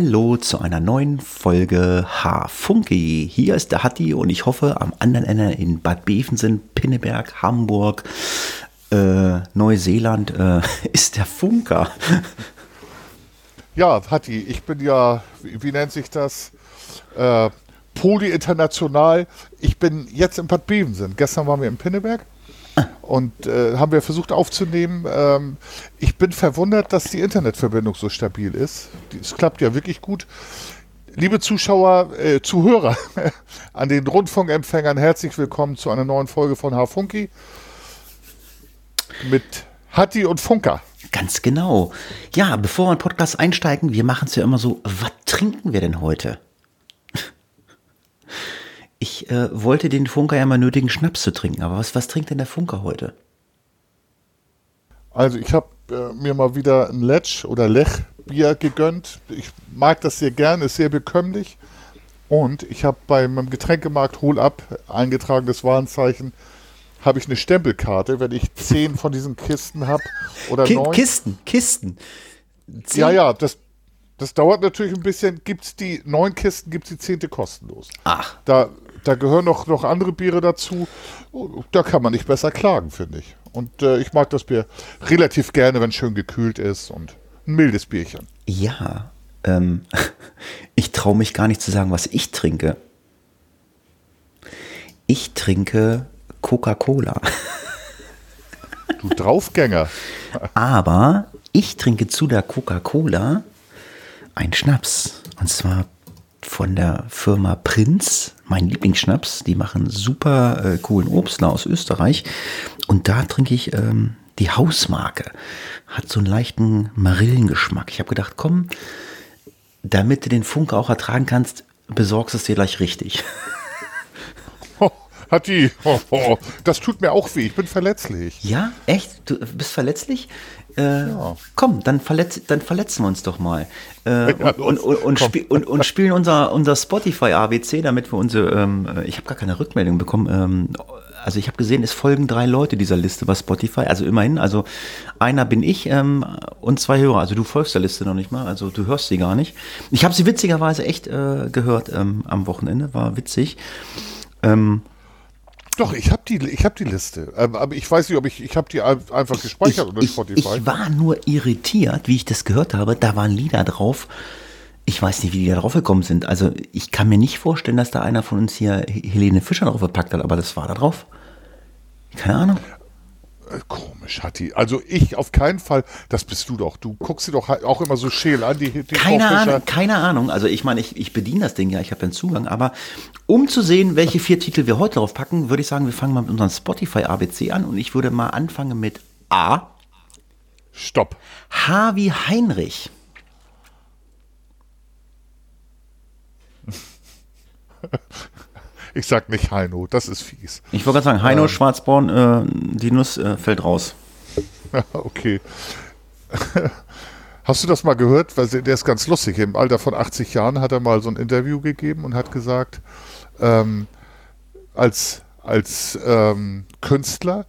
Hallo zu einer neuen Folge H-Funky. Hier ist der Hatti und ich hoffe am anderen Ende in Bad Bevensen, Pinneberg, Hamburg, äh, Neuseeland äh, ist der Funker. Ja, Hatti, ich bin ja, wie, wie nennt sich das? Äh, Poly-international. Ich bin jetzt in Bad Bevensen. Gestern waren wir in Pinneberg und äh, haben wir versucht aufzunehmen. Ähm, ich bin verwundert, dass die Internetverbindung so stabil ist. Es klappt ja wirklich gut. Liebe Zuschauer, äh, Zuhörer an den Rundfunkempfängern, herzlich willkommen zu einer neuen Folge von H-Funky mit Hatti und Funker. Ganz genau. Ja, bevor wir in den Podcast einsteigen, wir machen es ja immer so, was trinken wir denn heute? Ich äh, wollte den Funker ja mal nötigen, Schnaps zu trinken, aber was, was trinkt denn der Funker heute? Also ich habe äh, mir mal wieder ein Letsch oder Lech-Bier gegönnt. Ich mag das sehr gern, ist sehr bekömmlich. Und ich habe bei meinem Getränkemarkt Hol Up eingetragenes Warenzeichen, habe ich eine Stempelkarte, wenn ich zehn von diesen Kisten habe oder Ki neun. Kisten, Kisten. Zehn- Ja, ja, das, das dauert natürlich ein bisschen. Gibt's die neun Kisten, gibt es die zehnte kostenlos. Ach, Da, da gehören noch, noch andere Biere dazu. Da kann man nicht besser klagen, finde ich. Und äh, ich mag das Bier relativ gerne, wenn es schön gekühlt ist und ein mildes Bierchen. ja. Ähm, ich traue mich gar nicht zu sagen, was ich trinke. Ich trinke Coca-Cola. Du Draufgänger. Aber ich trinke zu der Coca-Cola einen Schnaps. Und zwar von der Firma Prinz, mein Lieblingsschnaps. Die machen super äh, coolen Obstler aus Österreich. Und da trinke ich ähm, die Hausmarke. Hat so einen leichten Marillengeschmack. Ich habe gedacht, komm, damit du den Funke auch ertragen kannst, besorgst es dir gleich richtig. Oh, hat die. Oh, oh, das tut mir auch weh. Ich bin verletzlich. Ja, echt? Du bist verletzlich? Äh, Ja. Komm, dann, verletz, dann verletzen wir uns doch mal. Äh, und, und, und, und, und spielen unser, unser Spotify ABC, damit wir unsere. Ähm, äh, ich habe gar keine Rückmeldung bekommen. Ähm, also ich habe gesehen, es folgen drei Leute dieser Liste bei Spotify. Also immerhin, also einer bin ich ähm, und zwei Hörer. Also du folgst der Liste noch nicht mal, also du hörst sie gar nicht. Ich habe sie witzigerweise echt äh, gehört ähm, am Wochenende, war witzig. Ähm, Doch, ich habe die, ich hab die Liste. Ähm, aber ich weiß nicht, ob ich. Ich habe die ein- einfach gespeichert ich, Spotify. Ich war nur irritiert, wie ich das gehört habe. Da waren Lieder drauf. Ich weiß nicht, wie die da drauf gekommen sind. Also ich kann mir nicht vorstellen, dass da einer von uns hier Helene Fischer drauf gepackt hat, aber das war da drauf. Keine Ahnung. Äh, Komisch, Hatti. Also ich auf keinen Fall. Das bist du doch. Du guckst sie doch halt auch immer so scheel an, die, die Keine. Ahnung, keine Ahnung. Also ich meine, ich, ich bediene das Ding ja, ich habe den Zugang, aber um zu sehen, welche vier Titel wir heute drauf packen, würde ich sagen, wir fangen mal mit unserem Spotify ABC an und ich würde mal anfangen mit A. Stopp. H wie Heinrich. Ich sag nicht Heino. Das ist fies. Ich wollte gerade sagen, Heino Schwarzborn, äh, die Nuss äh, fällt raus. okay. Hast du das mal gehört? Weil der ist ganz lustig. Im Alter von 80 Jahren hat er mal so ein Interview gegeben und hat gesagt, ähm, als, als ähm, Künstler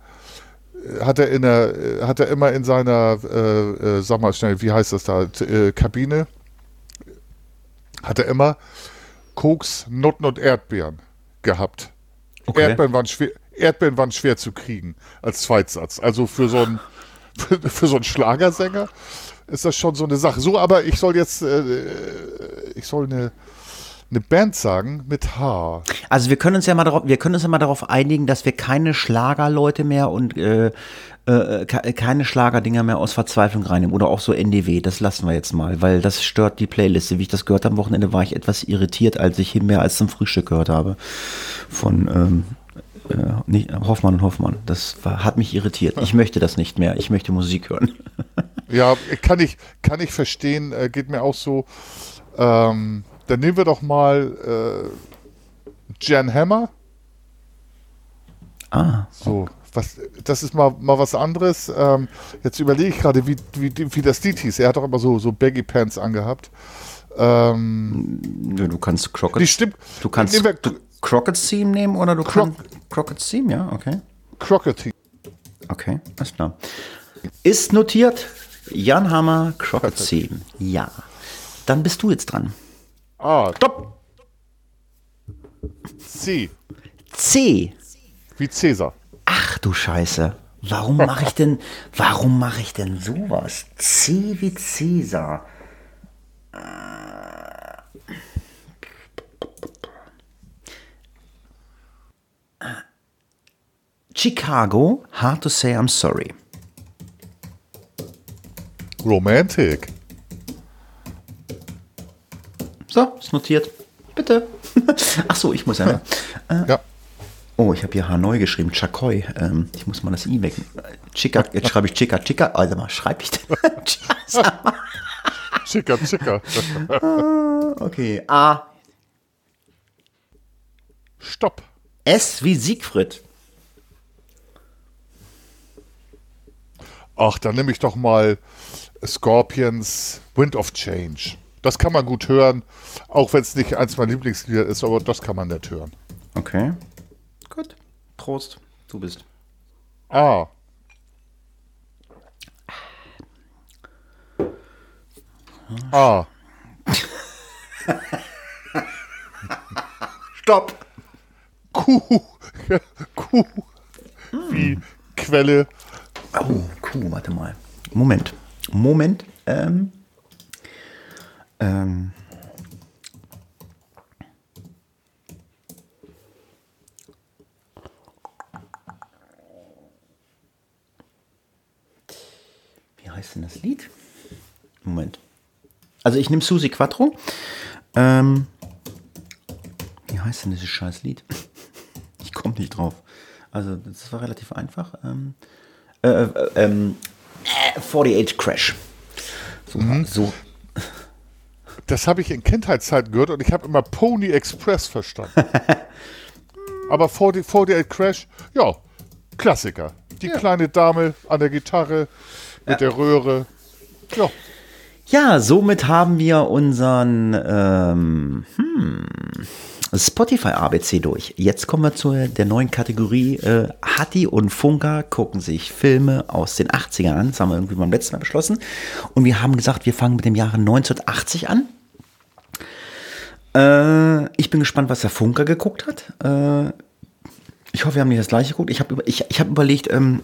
äh, hat er, in der, äh, hat er immer in seiner, äh, äh, sag mal schnell, wie heißt das da, äh, Kabine, hat er immer Koks, Nutten und Erdbeeren gehabt. Okay. Erdbeeren, waren schwer, Erdbeeren waren schwer zu kriegen als Zweitsatz. Also für so einen, für, für so einen Schlagersänger ist das schon so eine Sache. So, aber ich soll jetzt, äh, ich soll eine, eine Band sagen mit H. Also wir können uns ja mal darauf, wir können uns ja mal darauf einigen, dass wir keine Schlagerleute mehr und äh, äh, ke- keine Schlagerdinger mehr aus Verzweiflung reinnehmen oder auch so NDW. Das lassen wir jetzt mal, weil das stört die Playliste. Wie ich das gehört habe am Wochenende, war ich etwas irritiert, als ich mehr als zum Frühstück gehört habe von ähm, äh, nicht, Hoffmann und Hoffmann. Das war, hat mich irritiert. Ich möchte das nicht mehr. Ich möchte Musik hören. Ja, kann ich, kann ich verstehen, äh, geht mir auch so. Ähm, dann nehmen wir doch mal äh, Jan Hammer. Ah, So, was, das ist mal, mal was anderes. Ähm, jetzt überlege ich gerade, wie, wie, wie das Lied hieß. Er hat doch immer so, so Baggy Pants angehabt. Ähm, du kannst Crockett. die stimmt. Du kannst Nehmen wir du, Crockett Theme nehmen oder du Croc- kannst Crockett Theme, ja, okay. Crockett. Okay, alles klar. Ist notiert. Jan Hammer, Crockett Theme. Ja. dann bist du jetzt dran. A. Stopp! C. C. Wie Cäsar. Ach du Scheiße. Warum mache ich denn, warum mache ich denn sowas? C wie Cäsar. Chicago, hard to say I'm sorry. Romantic. So, ist notiert. Bitte. Ach so, ich muss ja. ne? Ja. Oh, ich habe hier Hanoi geschrieben, Chakoi. Ähm, ich muss mal das I weg. Chica, jetzt schreibe ich Chica, Chica. Also mal, schreibe ich denn? Schicker, schicker. okay, A. Stopp. S wie Siegfried. Ach, dann nehme ich doch mal Scorpions Wind of Change. Das kann man gut hören, auch wenn es nicht eins meiner Lieblingslieder ist, aber das kann man nicht hören. Okay. Gut. Prost. Du bist. A. A. Stopp. Kuh. Kuh. Wie Quelle. Oh, Kuh, warte mal. Moment. Moment. Ähm. Ähm. Heißt denn das Lied? Moment. Also ich nehme Susi Quattro. Ähm, wie heißt denn dieses scheiß Lied? Ich komme nicht drauf. Also das war relativ einfach. Ähm, äh, äh, ähm, äh, 48 Crash. So, so. Das habe ich in Kindheitszeiten gehört und ich habe immer Pony Express verstanden. Aber 40, 48 Crash, ja, Klassiker. Die kleine Dame an der Gitarre mit der Röhre. Ja, Ja, somit haben wir unseren ähm, hm, Spotify ABC durch. Jetzt kommen wir zu der neuen Kategorie. Äh, Hatti und Funka gucken sich Filme aus den 80ern an. Das haben wir irgendwie beim letzten Mal beschlossen. Und wir haben gesagt, wir fangen mit dem Jahre 1980 an. Äh, ich bin gespannt, was der Funker geguckt hat. Äh, ich hoffe, wir haben nicht das gleiche geguckt. Ich habe über, ich, ich hab überlegt, ähm,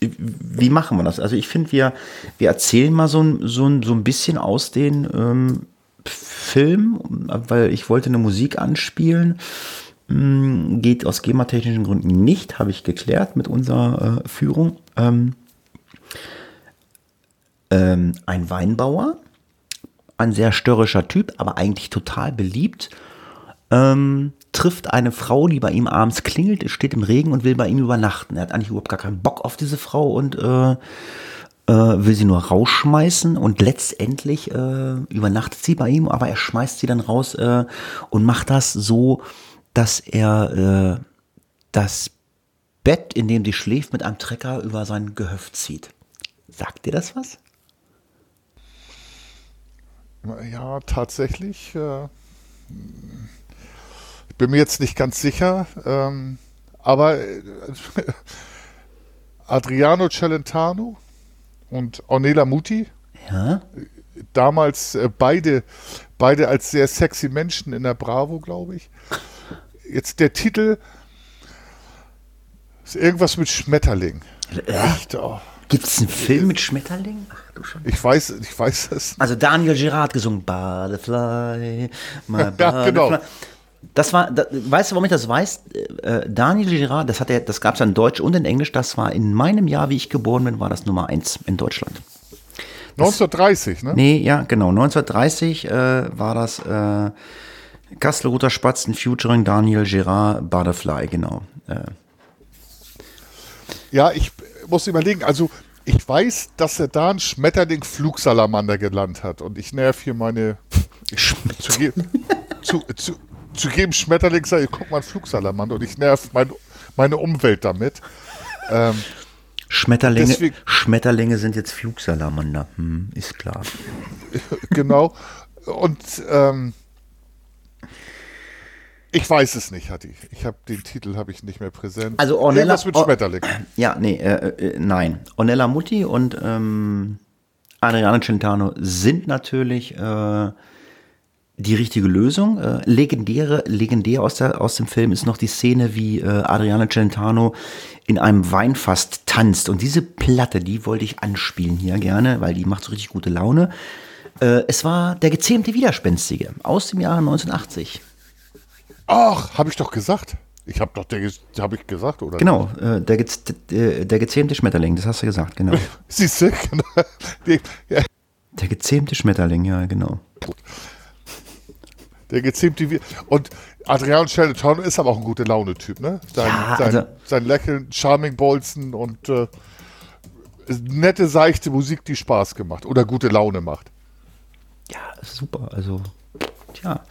wie machen wir das? Also ich finde, wir, wir erzählen mal so ein, so so ein bisschen aus den ähm, Film, weil ich wollte eine Musik anspielen. Mm, Geht aus GEMA-technischen Gründen nicht, habe ich geklärt mit unserer äh, Führung. Ähm, ähm, ein Weinbauer, ein sehr störrischer Typ, aber eigentlich total beliebt, ähm, trifft eine Frau, die bei ihm abends klingelt, steht im Regen und will bei ihm übernachten. Er hat eigentlich überhaupt gar keinen Bock auf diese Frau und äh, äh, will sie nur rausschmeißen und letztendlich äh, übernachtet sie bei ihm, aber er schmeißt sie dann raus äh, und macht das so, dass er äh, das Bett, in dem sie schläft, mit einem Trecker über sein Gehöft zieht. Sagt dir das was? ja, tatsächlich. Bin mir jetzt nicht ganz sicher, ähm, aber äh, Adriano Celentano und Ornella Muti, Ja. damals äh, beide, beide als sehr sexy Menschen in der Bravo, glaube ich. Jetzt der Titel ist irgendwas mit Schmetterling. Echt, oh. Gibt es einen Film mit Schmetterlingen? Ach du schon. Ich weiß, ich weiß es. Also Daniel Girard gesungen Butterfly, my Ja, Butterfly. genau. Das war, da, weißt du, warum ich das weiß? Äh, Daniel Girard, das hat er, das gab es in Deutsch und in Englisch. Das war in meinem Jahr, wie ich geboren bin, war das Nummer eins in Deutschland. 1930, ne? Nee, ja, genau. 1930 äh, war das äh, Kastelruther Spatzen featuring Daniel Girard Butterfly, genau. Äh, Ja, ich muss überlegen, also ich weiß, dass er da einen Schmetterling Flugsalamander gelernt hat und ich nerv hier meine zu, zu, zu, zu jedem Schmetterling sage ich, guck mal, ein Flugsalamander und ich nerv mein, meine Umwelt damit. Ähm, Schmetterlinge, Deswegen- Schmetterlinge sind jetzt Flugsalamander, hm, ist klar. genau. Und ähm, ich weiß es nicht, Hatti. Ich habe den Titel habe ich nicht mehr präsent. Also Ornella, Irgendwas mit Or- Schmetterling. Ja, nee, äh, äh, nein. Ornella Mutti und ähm, Adriano Celentano sind natürlich äh, die richtige Lösung. Äh, legendäre, legendär aus, der, aus dem Film ist noch die Szene, wie äh, Adriano Celentano in einem Weinfass tanzt. Und diese Platte, die wollte ich anspielen hier gerne, weil die macht so richtig gute Laune. Äh, es war der gezähmte Widerspenstige aus dem Jahre 1980. Ach, habe ich doch gesagt. Ich habe doch, der habe ich gesagt, oder? Genau, äh, der, der, der gezähmte Schmetterling, das hast du gesagt, genau. Siehst du, genau. Der gezähmte Schmetterling, ja, genau. Der gezähmte und Adrian Celentano ist aber auch ein guter Laune-Typ, ne? Sein, ja, sein, also, sein, Lächeln, Charming Bolzen und äh, nette, seichte Musik, die Spaß gemacht oder gute Laune macht. Ja, super. Also, tja.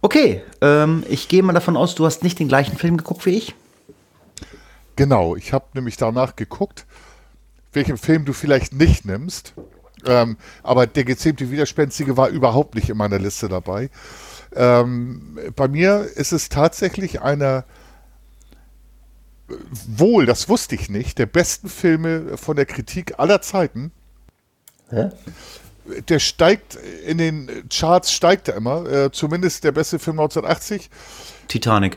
Okay, ähm, ich gehe mal davon aus, du hast nicht den gleichen Film geguckt wie ich. Genau, ich habe nämlich danach geguckt, welchen Film du vielleicht nicht nimmst. Ähm, aber der gezähmte Widerspenstige war überhaupt nicht in meiner Liste dabei. Ähm, bei mir ist es tatsächlich einer, wohl, das wusste ich nicht, der besten Filme von der Kritik aller Zeiten. Hä? Der steigt in den Charts, steigt er immer. Äh, zumindest der beste Film 1980. Titanic.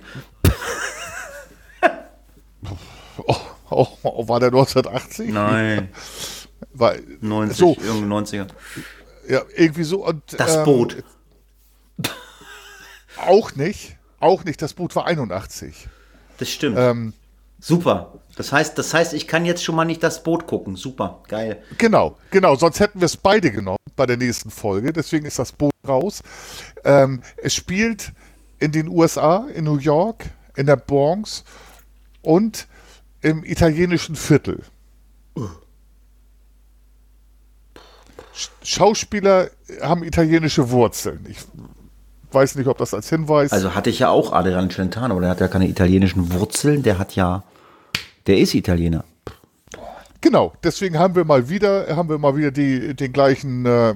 oh, oh, oh, war der 1980? Nein. War, 90, so, irgendein 90er. Ja, irgendwie so. Und, das Boot. Ähm, auch nicht. Auch nicht. Das Boot war 81. Das stimmt. Ähm, Super. Das heißt, das heißt, ich kann jetzt schon mal nicht das Boot gucken. Super, geil. Genau, genau. Sonst hätten wir es beide genommen bei der nächsten Folge. Deswegen ist das Boot raus. Ähm, es spielt in den USA, in New York, in der Bronx und im italienischen Viertel. Schauspieler haben italienische Wurzeln. Ich weiß nicht, ob das als Hinweis. Also hatte ich ja auch Adrian Celentano, der hat ja keine italienischen Wurzeln, der hat ja, der ist Italiener. Genau, deswegen haben wir mal wieder, haben wir mal wieder die, den gleichen äh, äh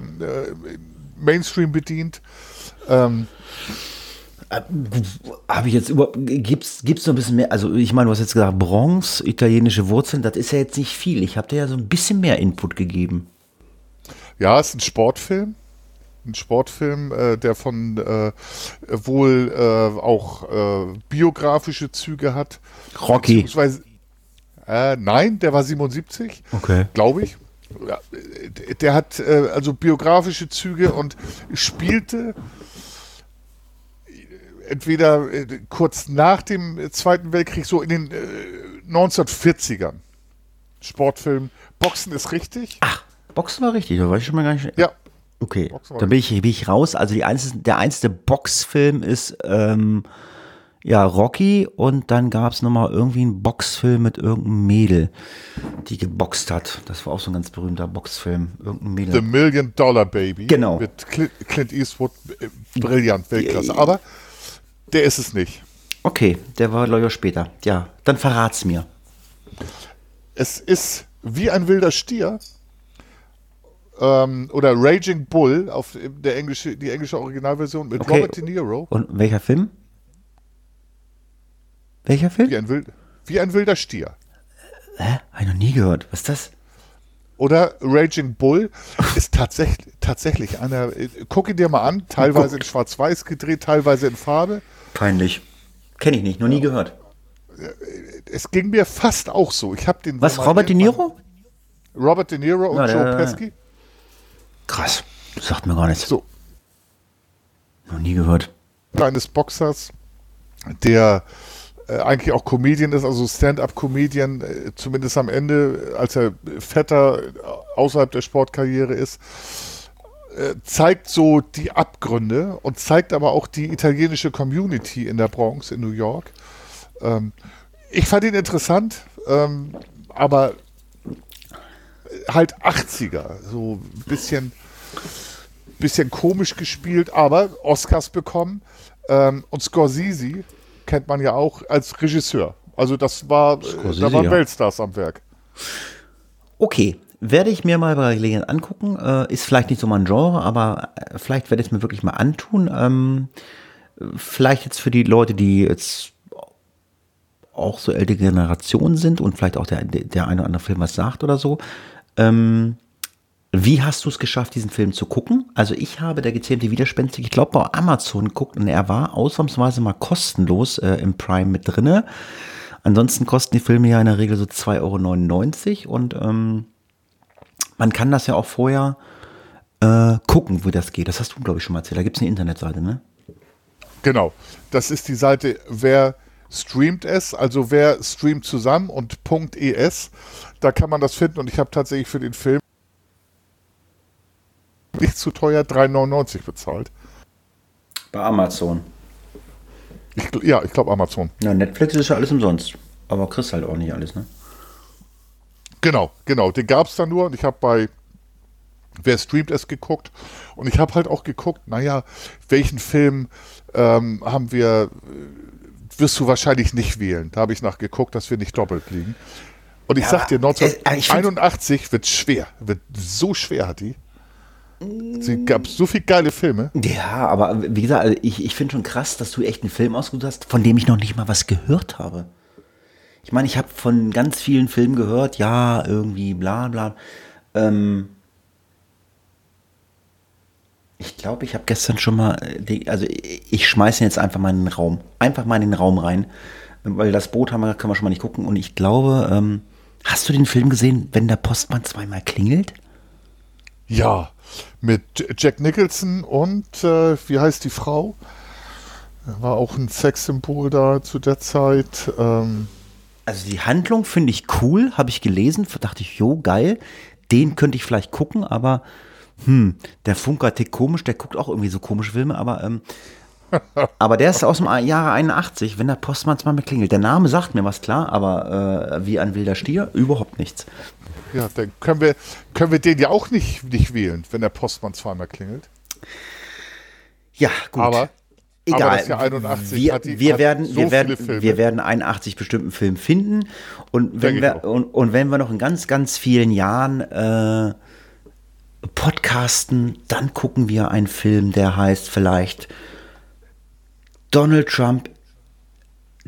Mainstream bedient. Ähm, äh, habe ich jetzt überhaupt, gibt's, gibt's noch ein bisschen mehr, also ich meine, du hast jetzt gesagt, Bronze, italienische Wurzeln, das ist ja jetzt nicht viel. Ich habe dir ja so ein bisschen mehr Input gegeben. Ja, es ist ein Sportfilm ein Sportfilm, äh, der von äh, wohl äh, auch äh, biografische Züge hat. Rocky. Äh, nein, der war 77, okay. glaube ich. Ja, der hat äh, also biografische Züge und spielte entweder kurz nach dem Zweiten Weltkrieg, so in den 1940ern. Sportfilm. Boxen ist richtig. Ach, Boxen war richtig, da weiß ich schon mal gar nicht. Ja, Okay, dann bin ich, bin ich raus. Also die einzige, der einzige Boxfilm ist ähm, ja Rocky und dann gab es nochmal irgendwie einen Boxfilm mit irgendeinem Mädel, die geboxt hat. Das war auch so ein ganz berühmter Boxfilm. Irgendein Mädel. The Million Dollar Baby. Genau. Mit Clint Eastwood. Äh, brillant, Weltklasse. Aber der ist es nicht. Okay, der war Lawyer später. Ja, dann verrat's mir. Es ist wie ein wilder Stier ähm, oder Raging Bull auf der englische, die englische Originalversion mit okay. Robert De Niro. Und welcher Film? Welcher Film? Wie ein, wild, wie ein wilder Stier. Hä? Habe ich noch nie gehört. Was ist das? Oder Raging Bull ist tatsächlich, tatsächlich einer. Guck ihn dir mal an, teilweise in Schwarz-Weiß gedreht, teilweise in Farbe. Peinlich. Kenne ich nicht, noch nie gehört. Es ging mir fast auch so. Ich habe den. Was, Robert De Niro? Robert De Niro und ja, Joe Pesci. Krass. Sagt mir gar nichts. So. Noch nie gehört. Eines Boxers, der äh, eigentlich auch Comedian ist, also Stand-up-Comedian, äh, zumindest am Ende, als er fetter äh, außerhalb der Sportkarriere ist, äh, zeigt so die Abgründe und zeigt aber auch die italienische Community in der Bronx in New York. Ähm, ich fand ihn interessant, ähm, aber halt 80er, so ein bisschen, bisschen komisch gespielt, aber Oscars bekommen. Ähm, und Scorsese kennt man ja auch als Regisseur. Also das war, Scorsese, da waren ja. Weltstars am Werk. Okay, werde ich mir mal bei Gelegenheit angucken. Äh, ist vielleicht nicht so mein Genre, aber äh, vielleicht werde ich es mir wirklich mal antun. Ähm, vielleicht jetzt für die Leute, die jetzt auch so ältere Generationen sind und vielleicht auch der, der eine oder andere Film was sagt oder so. Ähm, Wie hast du es geschafft, diesen Film zu gucken? Also ich habe der gezähmte Widerspenstig, ich glaube bei Amazon geguckt und er war ausnahmsweise mal kostenlos äh, im Prime mit drinne. Ansonsten kosten die Filme ja in der Regel so 2,99 Euro und ähm, man kann das ja auch vorher äh, gucken, wo das geht. Das hast du, glaube ich, schon mal erzählt. Da gibt es eine Internetseite, ne? Genau. Das ist die Seite, wer streamt es, also wer streamt zusammen und .es, da kann man das finden und ich habe tatsächlich für den Film nicht zu teuer 3,99 bezahlt. Bei Amazon. Ich, ja, ich glaube Amazon. Ja, Netflix ist ja alles umsonst. Aber kriegst halt auch nicht alles, ne? Genau, genau. Den gab es da nur und ich habe bei Wer streamt es geguckt und ich habe halt auch geguckt, naja, welchen Film ähm, haben wir, äh, wirst du wahrscheinlich nicht wählen. Da habe ich nachgeguckt, dass wir nicht doppelt liegen. Und ich ja, sag dir, 1981 äh, wird schwer, wird so schwer hat die. Es gab so viele geile Filme. Ja, aber wie gesagt, also ich, ich finde schon krass, dass du echt einen Film ausgesucht hast, von dem ich noch nicht mal was gehört habe. Ich meine, ich habe von ganz vielen Filmen gehört, ja, irgendwie bla bla. Ähm, ich glaube, ich habe gestern schon mal, äh, also ich schmeiße jetzt einfach mal in den Raum. Einfach mal in den Raum rein. Weil das Boot haben wir, können wir schon mal nicht gucken. Und ich glaube, ähm, hast du den Film gesehen, wenn der Postmann zweimal klingelt? Ja, mit Jack Nicholson und äh, wie heißt die Frau? War auch ein Sexsymbol da zu der Zeit. Ähm. Also die Handlung finde ich cool, habe ich gelesen, dachte ich, jo, geil. Den könnte ich vielleicht gucken, aber hm, der Funker tickt komisch, der guckt auch irgendwie so komische Filme, aber ähm, aber der ist aus dem Jahre 81, wenn der Postmann zweimal klingelt. Der Name sagt mir was klar, aber äh, wie ein wilder Stier, überhaupt nichts. Ja, dann können wir, können wir den ja auch nicht, nicht wählen, wenn der Postmann zweimal klingelt. Ja, gut. Aber, Egal. Aber das Jahr 81 wir, die, wir, werden, so wir, werden, wir werden 81 bestimmten Film finden. Und wenn, wir, und, und, wenn wir noch in ganz, ganz vielen Jahren äh, podcasten, dann gucken wir einen Film, der heißt vielleicht Donald Trump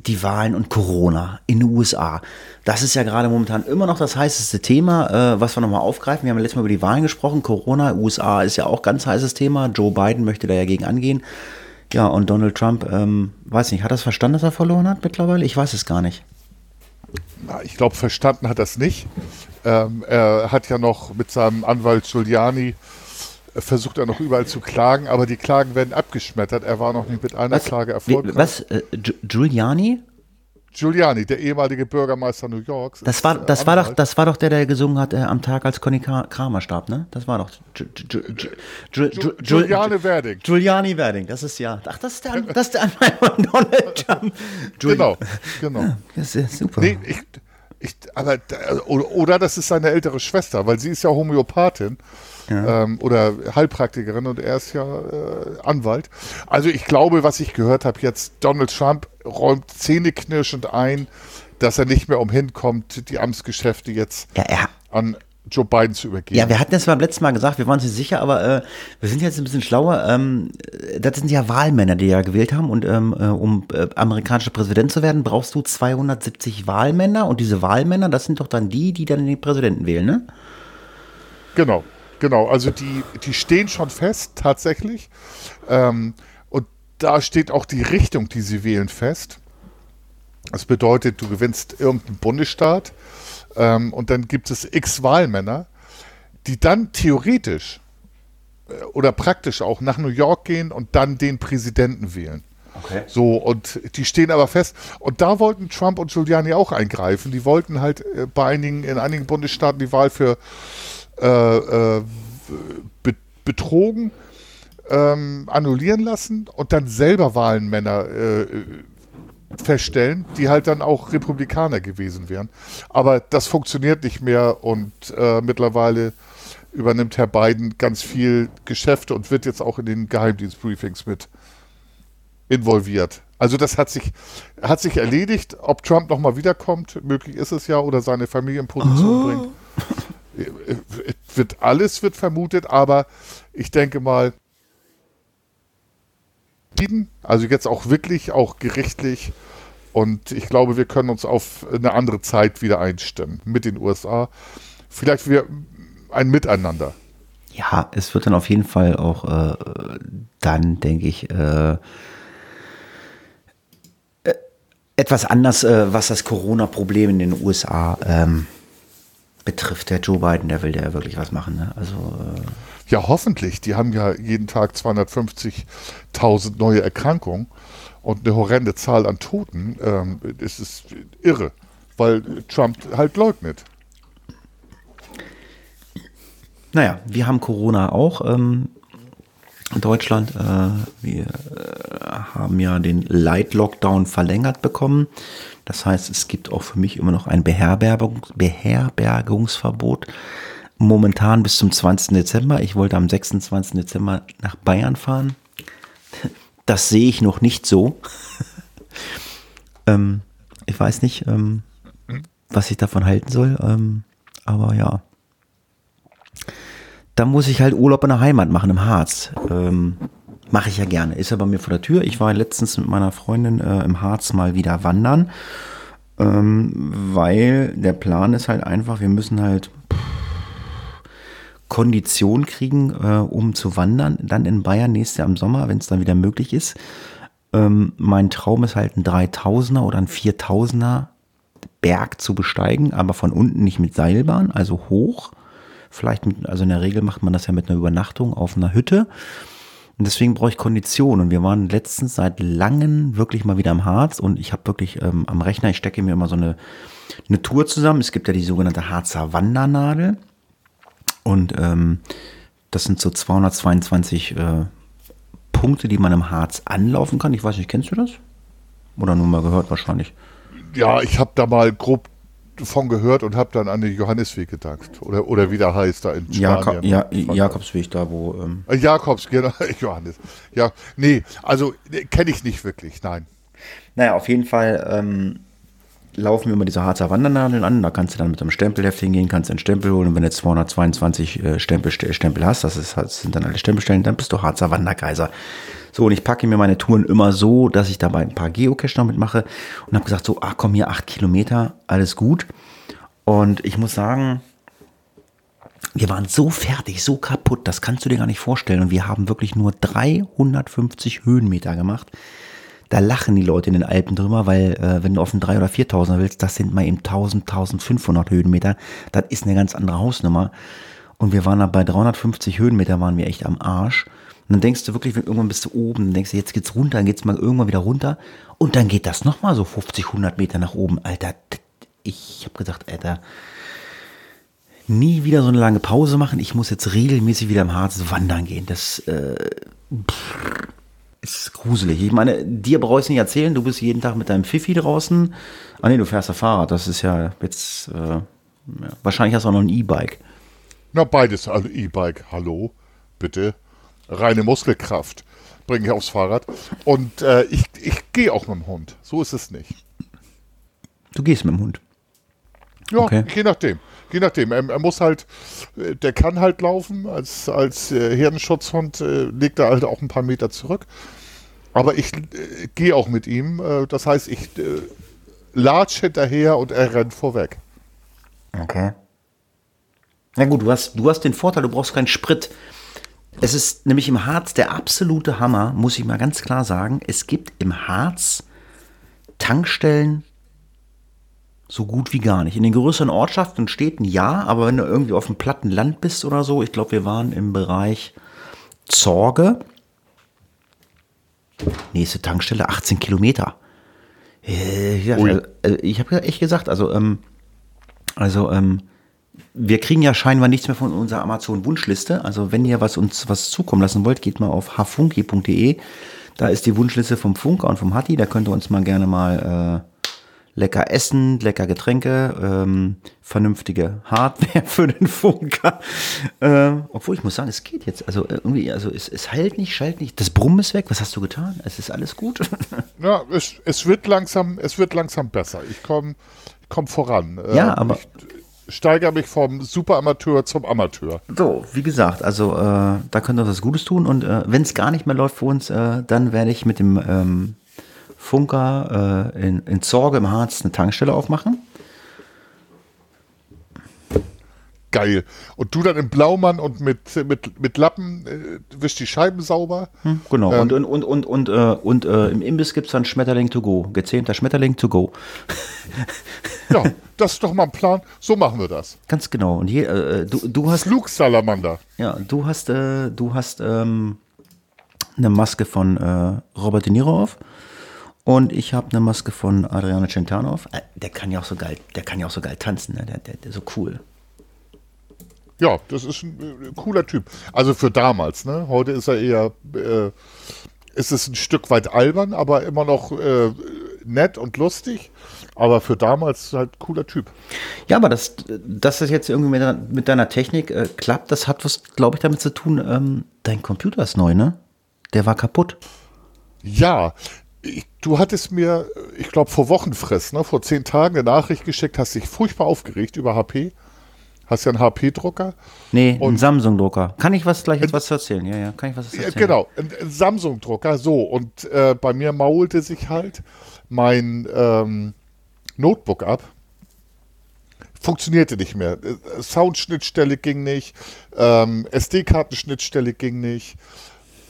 die Wahlen und Corona in den USA. Das ist ja gerade momentan immer noch das heißeste Thema, äh, was wir nochmal aufgreifen. Wir haben ja letztes Mal über die Wahlen gesprochen. Corona, USA ist ja auch ganz heißes Thema. Joe Biden möchte da ja gegen angehen. Ja, und Donald Trump, ähm, weiß nicht, hat das verstanden, dass er verloren hat mittlerweile? Ich weiß es gar nicht. Na, ich glaube, verstanden hat das nicht. Ähm, er hat ja noch mit seinem Anwalt Giuliani versucht er noch überall zu klagen, aber die Klagen werden abgeschmettert. Er war noch nicht mit einer was? Klage erfolgreich. Was? Äh, Giuliani? Giuliani, der ehemalige Bürgermeister New Yorks. Das war, das war doch, das war doch der, der gesungen hat äh, am Tag, als Conny Kramer starb, ne? Das war doch Giuliani Werding. Giuliani Werding, das ist ja. Ach, das ist der, das ist der Anwalt von Donald Trump. genau, genau. Ja, das ist super. Nee, ich, ich, aber, oder, oder das ist seine ältere Schwester, weil sie ist ja Homöopathin ja. ähm, oder Heilpraktikerin und er ist ja äh, Anwalt. Also ich glaube, was ich gehört habe jetzt, Donald Trump räumt zähneknirschend ein, dass er nicht mehr umhin kommt, die Amtsgeschäfte jetzt ja, er, an Joe Biden zu übergeben. Ja, wir hatten das beim letzten Mal gesagt, wir waren uns nicht sicher, aber äh, wir sind jetzt ein bisschen schlauer. Ähm, das sind ja Wahlmänner, die ja gewählt haben und ähm, äh, um äh, amerikanischer Präsident zu werden, brauchst du 270 Wahlmänner und diese Wahlmänner, das sind doch dann die, die dann den Präsidenten wählen, ne? Genau. Genau, also die, die stehen schon fest, tatsächlich. Ähm, und da steht auch die Richtung, die sie wählen, fest. Das bedeutet, du gewinnst irgendeinen Bundesstaat ähm, und dann gibt es x Wahlmänner, die dann theoretisch äh, oder praktisch auch nach New York gehen und dann den Präsidenten wählen. Okay. So, und die stehen aber fest. Und da wollten Trump und Giuliani auch eingreifen. Die wollten halt äh, bei einigen, in einigen Bundesstaaten die Wahl für äh, äh, be betrogen ähm, annullieren lassen und dann selber Wahlenmänner äh, feststellen, die halt dann auch Republikaner gewesen wären. Aber das funktioniert nicht mehr und äh, mittlerweile übernimmt Herr Biden ganz viel Geschäfte und wird jetzt auch in den Geheimdienstbriefings mit involviert. Also das hat sich, hat sich erledigt. Ob Trump nochmal wiederkommt, möglich ist es ja, oder seine Familie in Position oh. bringt wird alles wird vermutet, aber ich denke mal, also jetzt auch wirklich, auch gerichtlich. Und ich glaube, wir können uns auf eine andere Zeit wieder einstimmen mit den USA. Vielleicht wir ein Miteinander. Ja, es wird dann auf jeden Fall auch äh, dann, denke ich, äh, äh etwas anders, äh, was das Corona-Problem in den USA ähm, betrifft. Der Joe Biden, der will ja wirklich was machen. Ne? Also äh, ja, hoffentlich. Die haben ja jeden Tag 250.000 neue Erkrankungen und eine horrende Zahl an Toten. Ähm, es ist irre, weil Trump halt leugnet. Naja, wir haben Corona auch ähm, in Deutschland. Äh, wir äh, haben ja den Light Lockdown verlängert bekommen. Das heißt, es gibt auch für mich immer noch ein Beherbergung, Beherbergungsverbot momentan bis zum 20. Dezember. Ich wollte am 26. Dezember nach Bayern fahren. Das sehe ich noch nicht so. ähm, ich weiß nicht, ähm, was ich davon halten soll. Ähm, aber ja. Da muss ich halt Urlaub in der Heimat machen, im Harz. Ähm, Mache ich ja gerne. Ist ja bei mir vor der Tür. Ich war letztens mit meiner Freundin äh, im Harz mal wieder wandern. Ähm, weil der Plan ist halt einfach, wir müssen halt Kondition kriegen, äh, um zu wandern. Dann in Bayern nächstes Jahr im Sommer, wenn es dann wieder möglich ist. Ähm, mein Traum ist halt ein 3000er oder ein 4000er Berg zu besteigen, aber von unten nicht mit Seilbahn, also hoch. Vielleicht mit, also in der Regel macht man das ja mit einer Übernachtung auf einer Hütte. Und deswegen brauche ich Kondition. Und wir waren letztens seit langem wirklich mal wieder am Harz und ich habe wirklich ähm, am Rechner, ich stecke mir immer so eine, eine Tour zusammen. Es gibt ja die sogenannte Harzer Wandernadel. Und ähm, das sind so 222 äh, Punkte, die man im Harz anlaufen kann. Ich weiß nicht, kennst du das? Oder nur mal gehört wahrscheinlich? Ja, ich habe da mal grob von gehört und habe dann an den Johannesweg gedacht. Oder, oder wie der heißt da in Spanien. ja, Jakobsweg da, wo... Ähm äh, Jakobs, genau, Johannes. Ja, nee, also kenne ich nicht wirklich, nein. Naja, auf jeden Fall ähm, laufen immer diese Harzer Wandernadeln an. Da kannst du dann mit einem Stempelheft hingehen, kannst einen Stempel holen. Und wenn du jetzt 222 äh, Stempel, Stempel hast, das, ist, das sind dann alle Stempelstellen, dann bist du Harzer Wanderkaiser. So, und ich packe mir meine Touren immer so, dass ich dabei ein paar Geocache noch mitmache und habe gesagt, so, ach komm, hier acht Kilometer, alles gut. Und ich muss sagen, wir waren so fertig, so kaputt, das kannst du dir gar nicht vorstellen. Und wir haben wirklich nur 350 Höhenmeter gemacht da lachen die Leute in den Alpen drüber, weil äh, wenn du auf einen 3 oder 4.000er willst, das sind mal eben 1000, 1500 Höhenmeter. Das ist eine ganz andere Hausnummer. Und wir waren da bei 350 Höhenmeter, waren wir echt am Arsch. Und dann denkst du wirklich, wenn irgendwann bist du oben, dann denkst du, jetzt geht's runter, dann geht's mal irgendwann wieder runter. Und dann geht das nochmal so 50, 100 Meter nach oben. Alter, ich hab gedacht, Alter, nie wieder so eine lange Pause machen. Ich muss jetzt regelmäßig wieder im Harz wandern gehen. Das, äh, pff, ist gruselig. Ich meine, dir brauche ich es nicht erzählen, du bist jeden Tag mit deinem Pfiffi draußen. Ah nee, du fährst ja Fahrrad, das ist ja jetzt, äh, ja. wahrscheinlich hast du auch noch ein E-Bike. Na, beides, also E-Bike, hallo, bitte. Reine Muskelkraft bringe ich aufs Fahrrad. Und äh, ich, ich gehe auch mit dem Hund, so ist es nicht. Du gehst mit dem Hund? Ja, okay. je nachdem. Je nachdem. Er, er, muss halt, äh, der kann halt laufen. Als, als äh, Herdenschutzhund äh, legt er halt auch ein paar Meter zurück. Aber ich äh, gehe auch mit ihm. Äh, das heißt, ich äh, latsch hinterher und er rennt vorweg. Okay. Na gut, du hast, du hast den Vorteil, du brauchst keinen Sprit. Es ist nämlich im Harz der absolute Hammer, muss ich mal ganz klar sagen. Es gibt im Harz Tankstellen, so gut wie gar nicht. In den größeren Ortschaften und Städten ja, aber wenn du irgendwie auf dem platten Land bist oder so, ich glaube, wir waren im Bereich Zorge. Nächste Tankstelle 18 Kilometer. Äh, ja, also, äh, ich habe ja echt gesagt, also, ähm, also, ähm, wir kriegen ja scheinbar nichts mehr von unserer Amazon-Wunschliste. Also, wenn ihr was uns was zukommen lassen wollt, geht mal auf hafunki.de. Da ist die Wunschliste vom Funker und vom Hatti. Da könnt ihr uns mal gerne mal äh, lecker Essen, lecker Getränke, ähm, vernünftige Hardware für den Funker. Äh, obwohl ich muss sagen, es geht jetzt. Also irgendwie, also es, es heilt nicht, schallt nicht. Das Brummen ist weg. Was hast du getan? Es ist alles gut. ja, es, es wird langsam, es wird langsam besser. Ich komme komm voran. Ja, äh, aber. Ich steigere mich vom Superamateur zum Amateur. So, wie gesagt, also äh, da könnt ihr was Gutes tun und äh, wenn es gar nicht mehr läuft für uns, äh, dann werde ich mit dem ähm, Funker äh, in, in Zorge im Harz eine Tankstelle aufmachen. geil. Und du dann im Blaumann und mit, mit, mit Lappen äh, wischst die Scheiben sauber. Hm, genau. Ähm, und und, und, und, und, äh, und äh, im Imbiss gibt es dann Schmetterling to go. Gezähmter Schmetterling to go. Ja, das ist doch mal ein Plan. So machen wir das. Ganz genau. Und je, äh, du, du hast. Flugsalamander. Ja, du hast, äh, du hast ähm, eine Maske von äh, Robert De Niro auf. Und ich habe eine Maske von Adriano Centeno auf. Äh, der kann ja auch so geil, der kann ja auch so geil tanzen, ne? der, der, der so cool. Ja, das ist ein äh, cooler Typ. Also für damals, ne? Heute ist er eher, äh, ist es ein Stück weit albern, aber immer noch äh, nett und lustig. Aber für damals halt cooler Typ. Ja, aber das, dass das jetzt irgendwie mit, deiner- mit deiner Technik äh, klappt, das hat was, glaube ich, damit zu tun, ähm, dein Computer ist neu, ne? Der war kaputt. Ja, ich, du hattest mir, ich glaube, vor Wochenfrist, ne, vor zehn Tagen eine Nachricht geschickt, hast dich furchtbar aufgeregt über HP. Hast ja einen HP-Drucker. Nee, Und- Samsung-Drucker. Kann ich was gleich jetzt was zu erzählen? Ja, ja, kann ich was erzählen? genau, ein, ein Samsung-Drucker, so. Und äh, bei mir maulte sich halt mein ähm, Notebook ab. Funktionierte nicht mehr. Äh, Soundschnittstelle ging nicht, ähm, SD-Kartenschnittstelle ging nicht.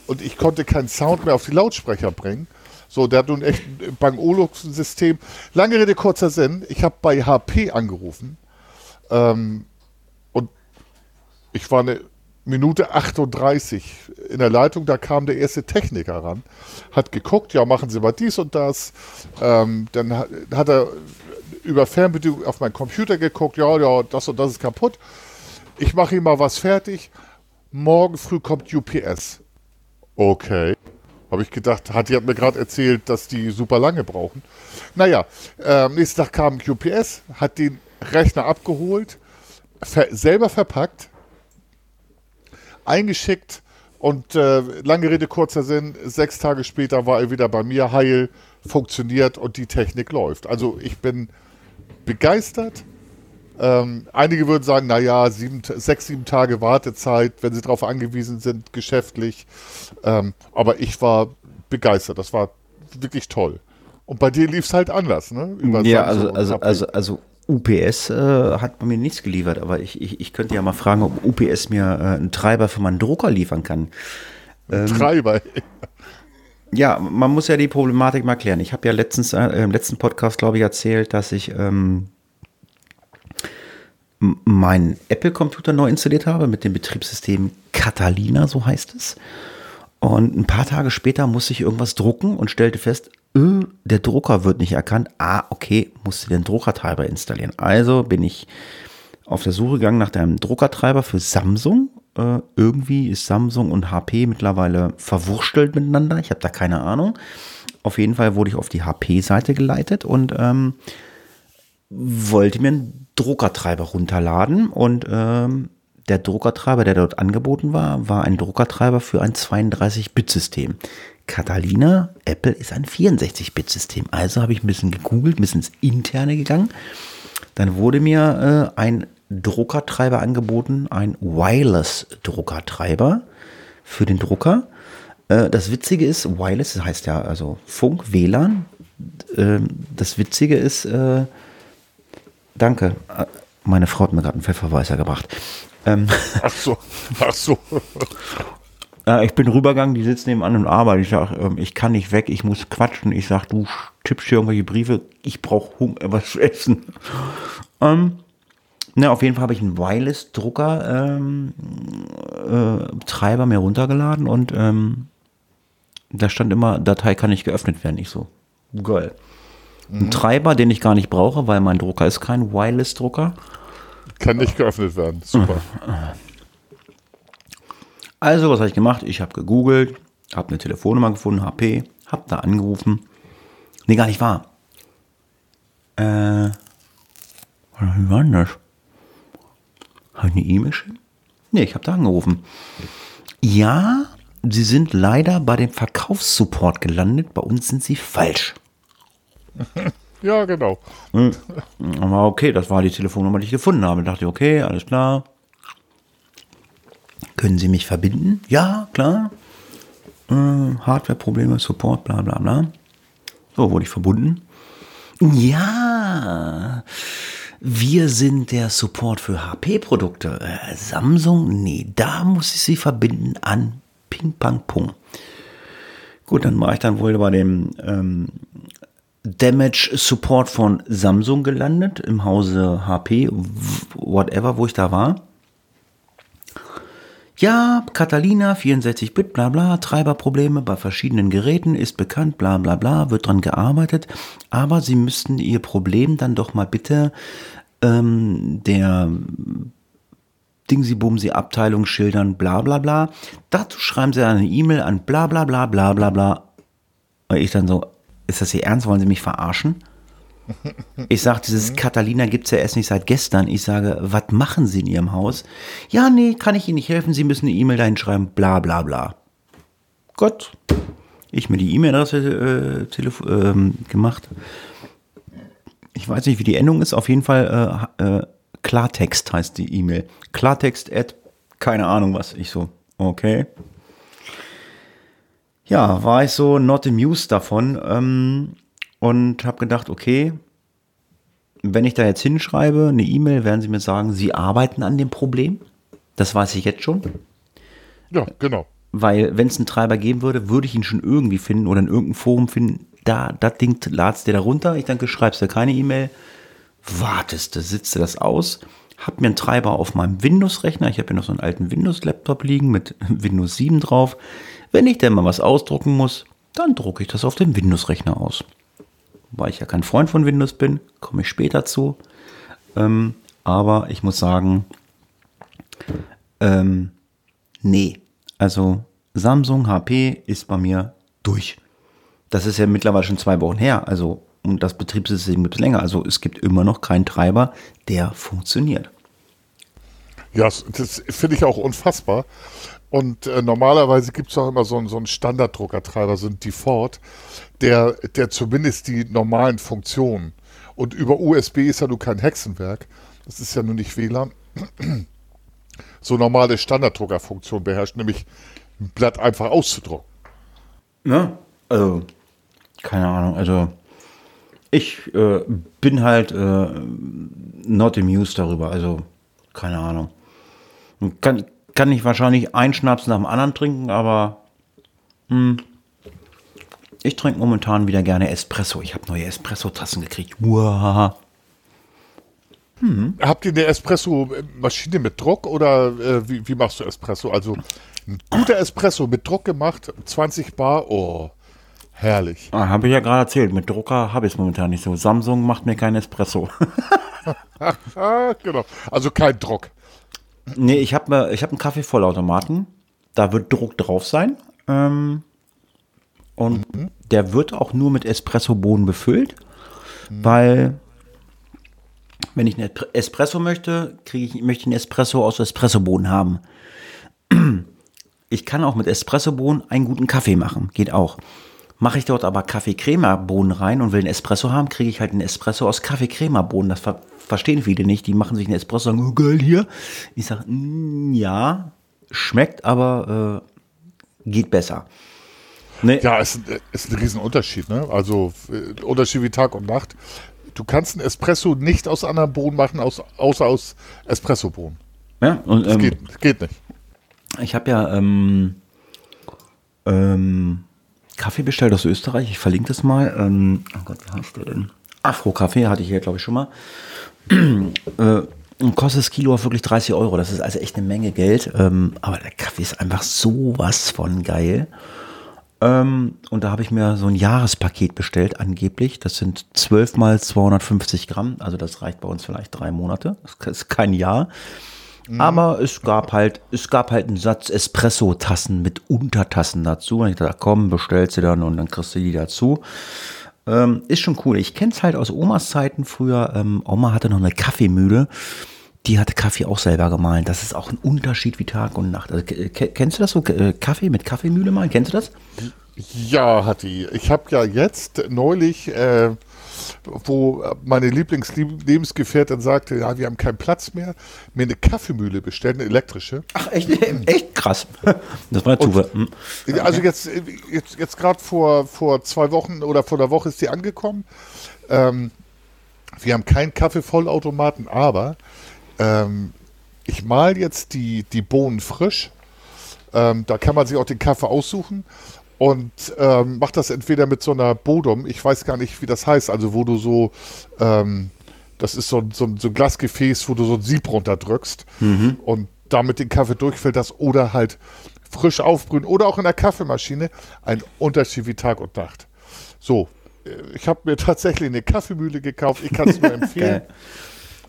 Und ich konnte keinen Sound mehr auf die Lautsprecher bringen. So, der hat nun echt ein Bang Olufsen-System. Lange Rede, kurzer Sinn. Ich habe bei HP angerufen. Ähm, und ich war eine Minute 38 in der Leitung, da kam der erste Techniker ran, hat geguckt, ja, machen Sie mal dies und das. Ähm, dann hat, hat er über Fernbedienung auf meinen Computer geguckt, ja, ja, das und das ist kaputt. Ich mache ihm mal was fertig. Morgen früh kommt UPS. Okay. Habe ich gedacht, hat, die hat mir gerade erzählt, dass die super lange brauchen. Naja, äh, nächsten Tag kam UPS, hat den Rechner abgeholt, ver selber verpackt, eingeschickt und äh, lange Rede, kurzer Sinn, sechs Tage später war er wieder bei mir, heil, funktioniert und die Technik läuft. Also ich bin begeistert. Ähm, einige würden sagen, naja, sieben, sechs, sieben Tage Wartezeit, wenn sie darauf angewiesen sind, geschäftlich. Ähm, aber ich war begeistert. Das war wirklich toll. Und bei dir lief es halt anders, ne? Über Ja, Samsung also, und also, HP. also, also UPS äh, hat bei mir nichts geliefert, aber ich, ich, ich könnte ja mal fragen, ob UPS mir äh, einen Treiber für meinen Drucker liefern kann. Treiber. Ja, man muss ja die Problematik mal klären. Ich habe ja letztens äh, im letzten Podcast, glaube ich, erzählt, dass ich ähm, meinen Apple-Computer neu installiert habe mit dem Betriebssystem Catalina, so heißt es. Und ein paar Tage später musste ich irgendwas drucken und stellte fest, äh, der Drucker wird nicht erkannt. Ah, okay, musste den Druckertreiber installieren. Also bin ich auf der Suche gegangen nach einem Druckertreiber für Samsung. Äh, irgendwie ist Samsung und HP mittlerweile verwurstelt miteinander. Ich habe da keine Ahnung. Auf jeden Fall wurde ich auf die HP-Seite geleitet und ähm, wollte mir einen Druckertreiber runterladen. Und ähm, der Druckertreiber, der dort angeboten war, war ein Druckertreiber für ein 32-Bit-System. Catalina, Apple ist ein 64-Bit-System. Also habe ich ein bisschen gegoogelt, ein bisschen ins Interne gegangen. Dann wurde mir äh, ein Druckertreiber angeboten, ein Wireless-Druckertreiber für den Drucker. Äh, das Witzige ist, Wireless das heißt ja also Funk, WLAN. Ähm, das Witzige ist, äh, danke, meine Frau hat mir gerade einen Pfefferweißer gebracht. Ähm, Ach so, ach so. Ich bin rübergegangen, die sitzt nebenan und arbeitet. Ich sage, ähm, ich kann nicht weg, ich muss quatschen. Ich sage, du tippst hier irgendwelche Briefe, ich brauche was zu essen. Ähm, ne, auf jeden Fall habe ich einen Wireless-Drucker ähm, äh, Treiber mir runtergeladen und ähm, da stand immer, Datei kann nicht geöffnet werden. Ich so, geil. Ein Treiber, den ich gar nicht brauche, weil mein Drucker ist kein Wireless-Drucker. Kann nicht geöffnet werden. Super. Also, was habe ich gemacht? Ich habe gegoogelt, habe eine Telefonnummer gefunden, HP, habe da angerufen. Nee, gar nicht wahr. Äh, wie war denn das? Habe ich eine E-Mail geschrieben? Nee, ich habe da angerufen. Ja, Sie sind leider bei dem Verkaufssupport gelandet. Bei uns sind Sie falsch. Ja, genau. Aber okay, das war die Telefonnummer, die ich gefunden habe. Da dachte ich, okay, alles klar. Können Sie mich verbinden? Ja, klar. Äh, Hardware-Probleme, Support, bla bla bla. So, wurde ich verbunden. Ja, Wir sind der Support für HP-Produkte. Äh, Samsung? Nee, da muss ich sie verbinden an Ping Pang Pung. Gut, dann war ich dann wohl bei dem ähm, Damage Support von Samsung gelandet, im Hause HP, whatever, wo ich da war. Ja, Catalina, 64-Bit, bla bla, Treiberprobleme bei verschiedenen Geräten ist bekannt, bla bla bla, wird dran gearbeitet. Aber Sie müssten Ihr Problem dann doch mal bitte ähm, der Dingsy-Bumsy Abteilung schildern, bla bla bla. Dazu schreiben Sie eine E-Mail an bla bla bla bla bla bla. Und ich dann so, ist das Ihr Ernst? Wollen Sie mich verarschen? Ich sage, dieses Catalina gibt es ja erst nicht seit gestern. Ich sage, was machen Sie in Ihrem Haus? Ja, nee, kann ich Ihnen nicht helfen. Sie müssen eine E-Mail dahin schreiben, bla bla bla. Gott, ich mir die E-Mail-Adresse äh, ähm, gemacht. Ich weiß nicht, wie die Endung ist. Auf jeden Fall äh, äh, Klartext heißt die E-Mail. Klartext at keine Ahnung was. Ich so, okay. Ja, war ich so not amused davon. Ähm, und habe gedacht, okay, wenn ich da jetzt hinschreibe, eine E-Mail, werden sie mir sagen, sie arbeiten an dem Problem. Das weiß ich jetzt schon. Ja, genau. Weil, wenn es einen Treiber geben würde, würde ich ihn schon irgendwie finden oder in irgendeinem Forum finden. Da, das Ding ladst dir da runter. Ich denke, schreibst dir keine E-Mail, wartest du, sitzt du das aus, hab mir einen Treiber auf meinem Windows-Rechner. Ich habe ja noch so einen alten Windows-Laptop liegen mit Windows 7 drauf. Wenn ich denn mal was ausdrucken muss, dann drucke ich das auf dem Windows-Rechner aus weil ich ja kein Freund von Windows bin, komme ich später zu. Ähm, aber ich muss sagen, ähm, nee, also Samsung HP ist bei mir durch. Das ist ja mittlerweile schon zwei Wochen her. Also und das Betriebssystem gibt es länger. Also es gibt immer noch keinen Treiber, der funktioniert. Ja, das finde ich auch unfassbar. Und äh, normalerweise gibt es auch immer so, einen, so einen Standarddruckertreiber, so ein Default, der, der zumindest die normalen Funktionen. Und über USB ist ja nur kein Hexenwerk, das ist ja nur nicht WLAN, so normale Standarddruckerfunktion beherrscht, nämlich ein Blatt einfach auszudrucken. Ja, also, keine Ahnung, also ich äh, bin halt äh, not amused darüber, also keine Ahnung. Kann, kann ich wahrscheinlich einen Schnaps nach dem anderen trinken, aber hm, ich trinke momentan wieder gerne Espresso. Ich habe neue Espresso-Tassen gekriegt. Uah. Hm. Habt ihr eine Espresso-Maschine mit Druck oder äh, wie, wie, machst du Espresso? Also ein guter Espresso mit Druck gemacht, 20 Bar, oh, herrlich. Ah, habe ich ja gerade erzählt, mit Drucker habe ich es momentan nicht so. Samsung macht mir kein Espresso. genau, also kein Druck. Nee, ich habe ich hab einen Kaffeevollautomaten. Da wird Druck drauf sein. Ähm, und mhm. der wird auch nur mit Espresso-Bohnen befüllt, mhm. weil wenn ich einen Espresso möchte, kriege ich, möchte ich einen Espresso aus Espresso-Bohnen haben. Ich kann auch mit Espresso-Bohnen einen guten Kaffee machen, geht auch. Mache ich dort aber Kaffee-Crema-Bohnen rein und will einen Espresso haben, kriege ich halt einen Espresso aus Kaffee-Crema-Bohnen. Das ver verstehen viele nicht. Die machen sich einen Espresso und sagen, oh geil hier. Ich sage, mm, ja, schmeckt, aber äh, geht besser. Nee. Ja, es ist, ist ein Riesenunterschied. Ne? Also äh, Unterschied wie Tag und Nacht. Du kannst einen Espresso nicht aus anderen Bohnen machen, aus, außer aus Espressobohnen. Ja, und das ähm, geht, geht, nicht. Ich habe ja ähm, ähm, Kaffee bestellt aus Österreich. Ich verlinke das mal. Ähm, oh Gott, wie heißt der denn? Afro-Kaffee hatte ich hier, glaube ich, schon mal. äh, und kostet das Kilo wirklich 30 Euro. Das ist also echt eine Menge Geld. Ähm, aber der Kaffee ist einfach sowas von geil. Ähm, und da habe ich mir so ein Jahrespaket bestellt, angeblich. Das sind 12 mal 250 Gramm. Also das reicht bei uns vielleicht drei Monate. Das ist kein Jahr. Mhm. Aber es gab halt, es gab halt einen Satz Espresso-Tassen mit Untertassen dazu. Und ich dachte, komm, bestellst du dann und dann kriegst du die dazu. Ähm, ist schon cool. Ich kenne es halt aus Omas Zeiten früher. Ähm, Oma hatte noch eine Kaffeemühle die hatte Kaffee auch selber gemahlen. Das ist auch ein Unterschied wie Tag und Nacht. Also, kennst du das so? Äh, Kaffee mit Kaffeemühle malen? Kennst du das? Ja, hat die. Ich habe ja jetzt neulich, äh, wo meine Lieblingslebensgefährtin sagte, ja, wir haben keinen Platz mehr, mir eine Kaffeemühle bestellt, eine elektrische. Ach, echt, echt krass. Das war Zufall. Hm. Also jetzt, jetzt, jetzt gerade vor, vor zwei Wochen oder vor einer Woche ist die angekommen. Ähm, wir haben keinen Kaffeevollautomaten, aber ähm, ich mal jetzt die, die Bohnen frisch. Ähm, da kann man sich auch den Kaffee aussuchen und ähm, macht das entweder mit so einer Bodum, ich weiß gar nicht, wie das heißt, also wo du so, ähm, das ist so, so, so, ein Glasgefäß, wo du so ein Sieb runterdrückst mhm. und damit den Kaffee durchfilterst oder halt frisch aufbrühen oder auch in der Kaffeemaschine. Ein Unterschied wie Tag und Nacht. So, äh, ich habe mir tatsächlich eine Kaffeemühle gekauft, ich kann es nur empfehlen.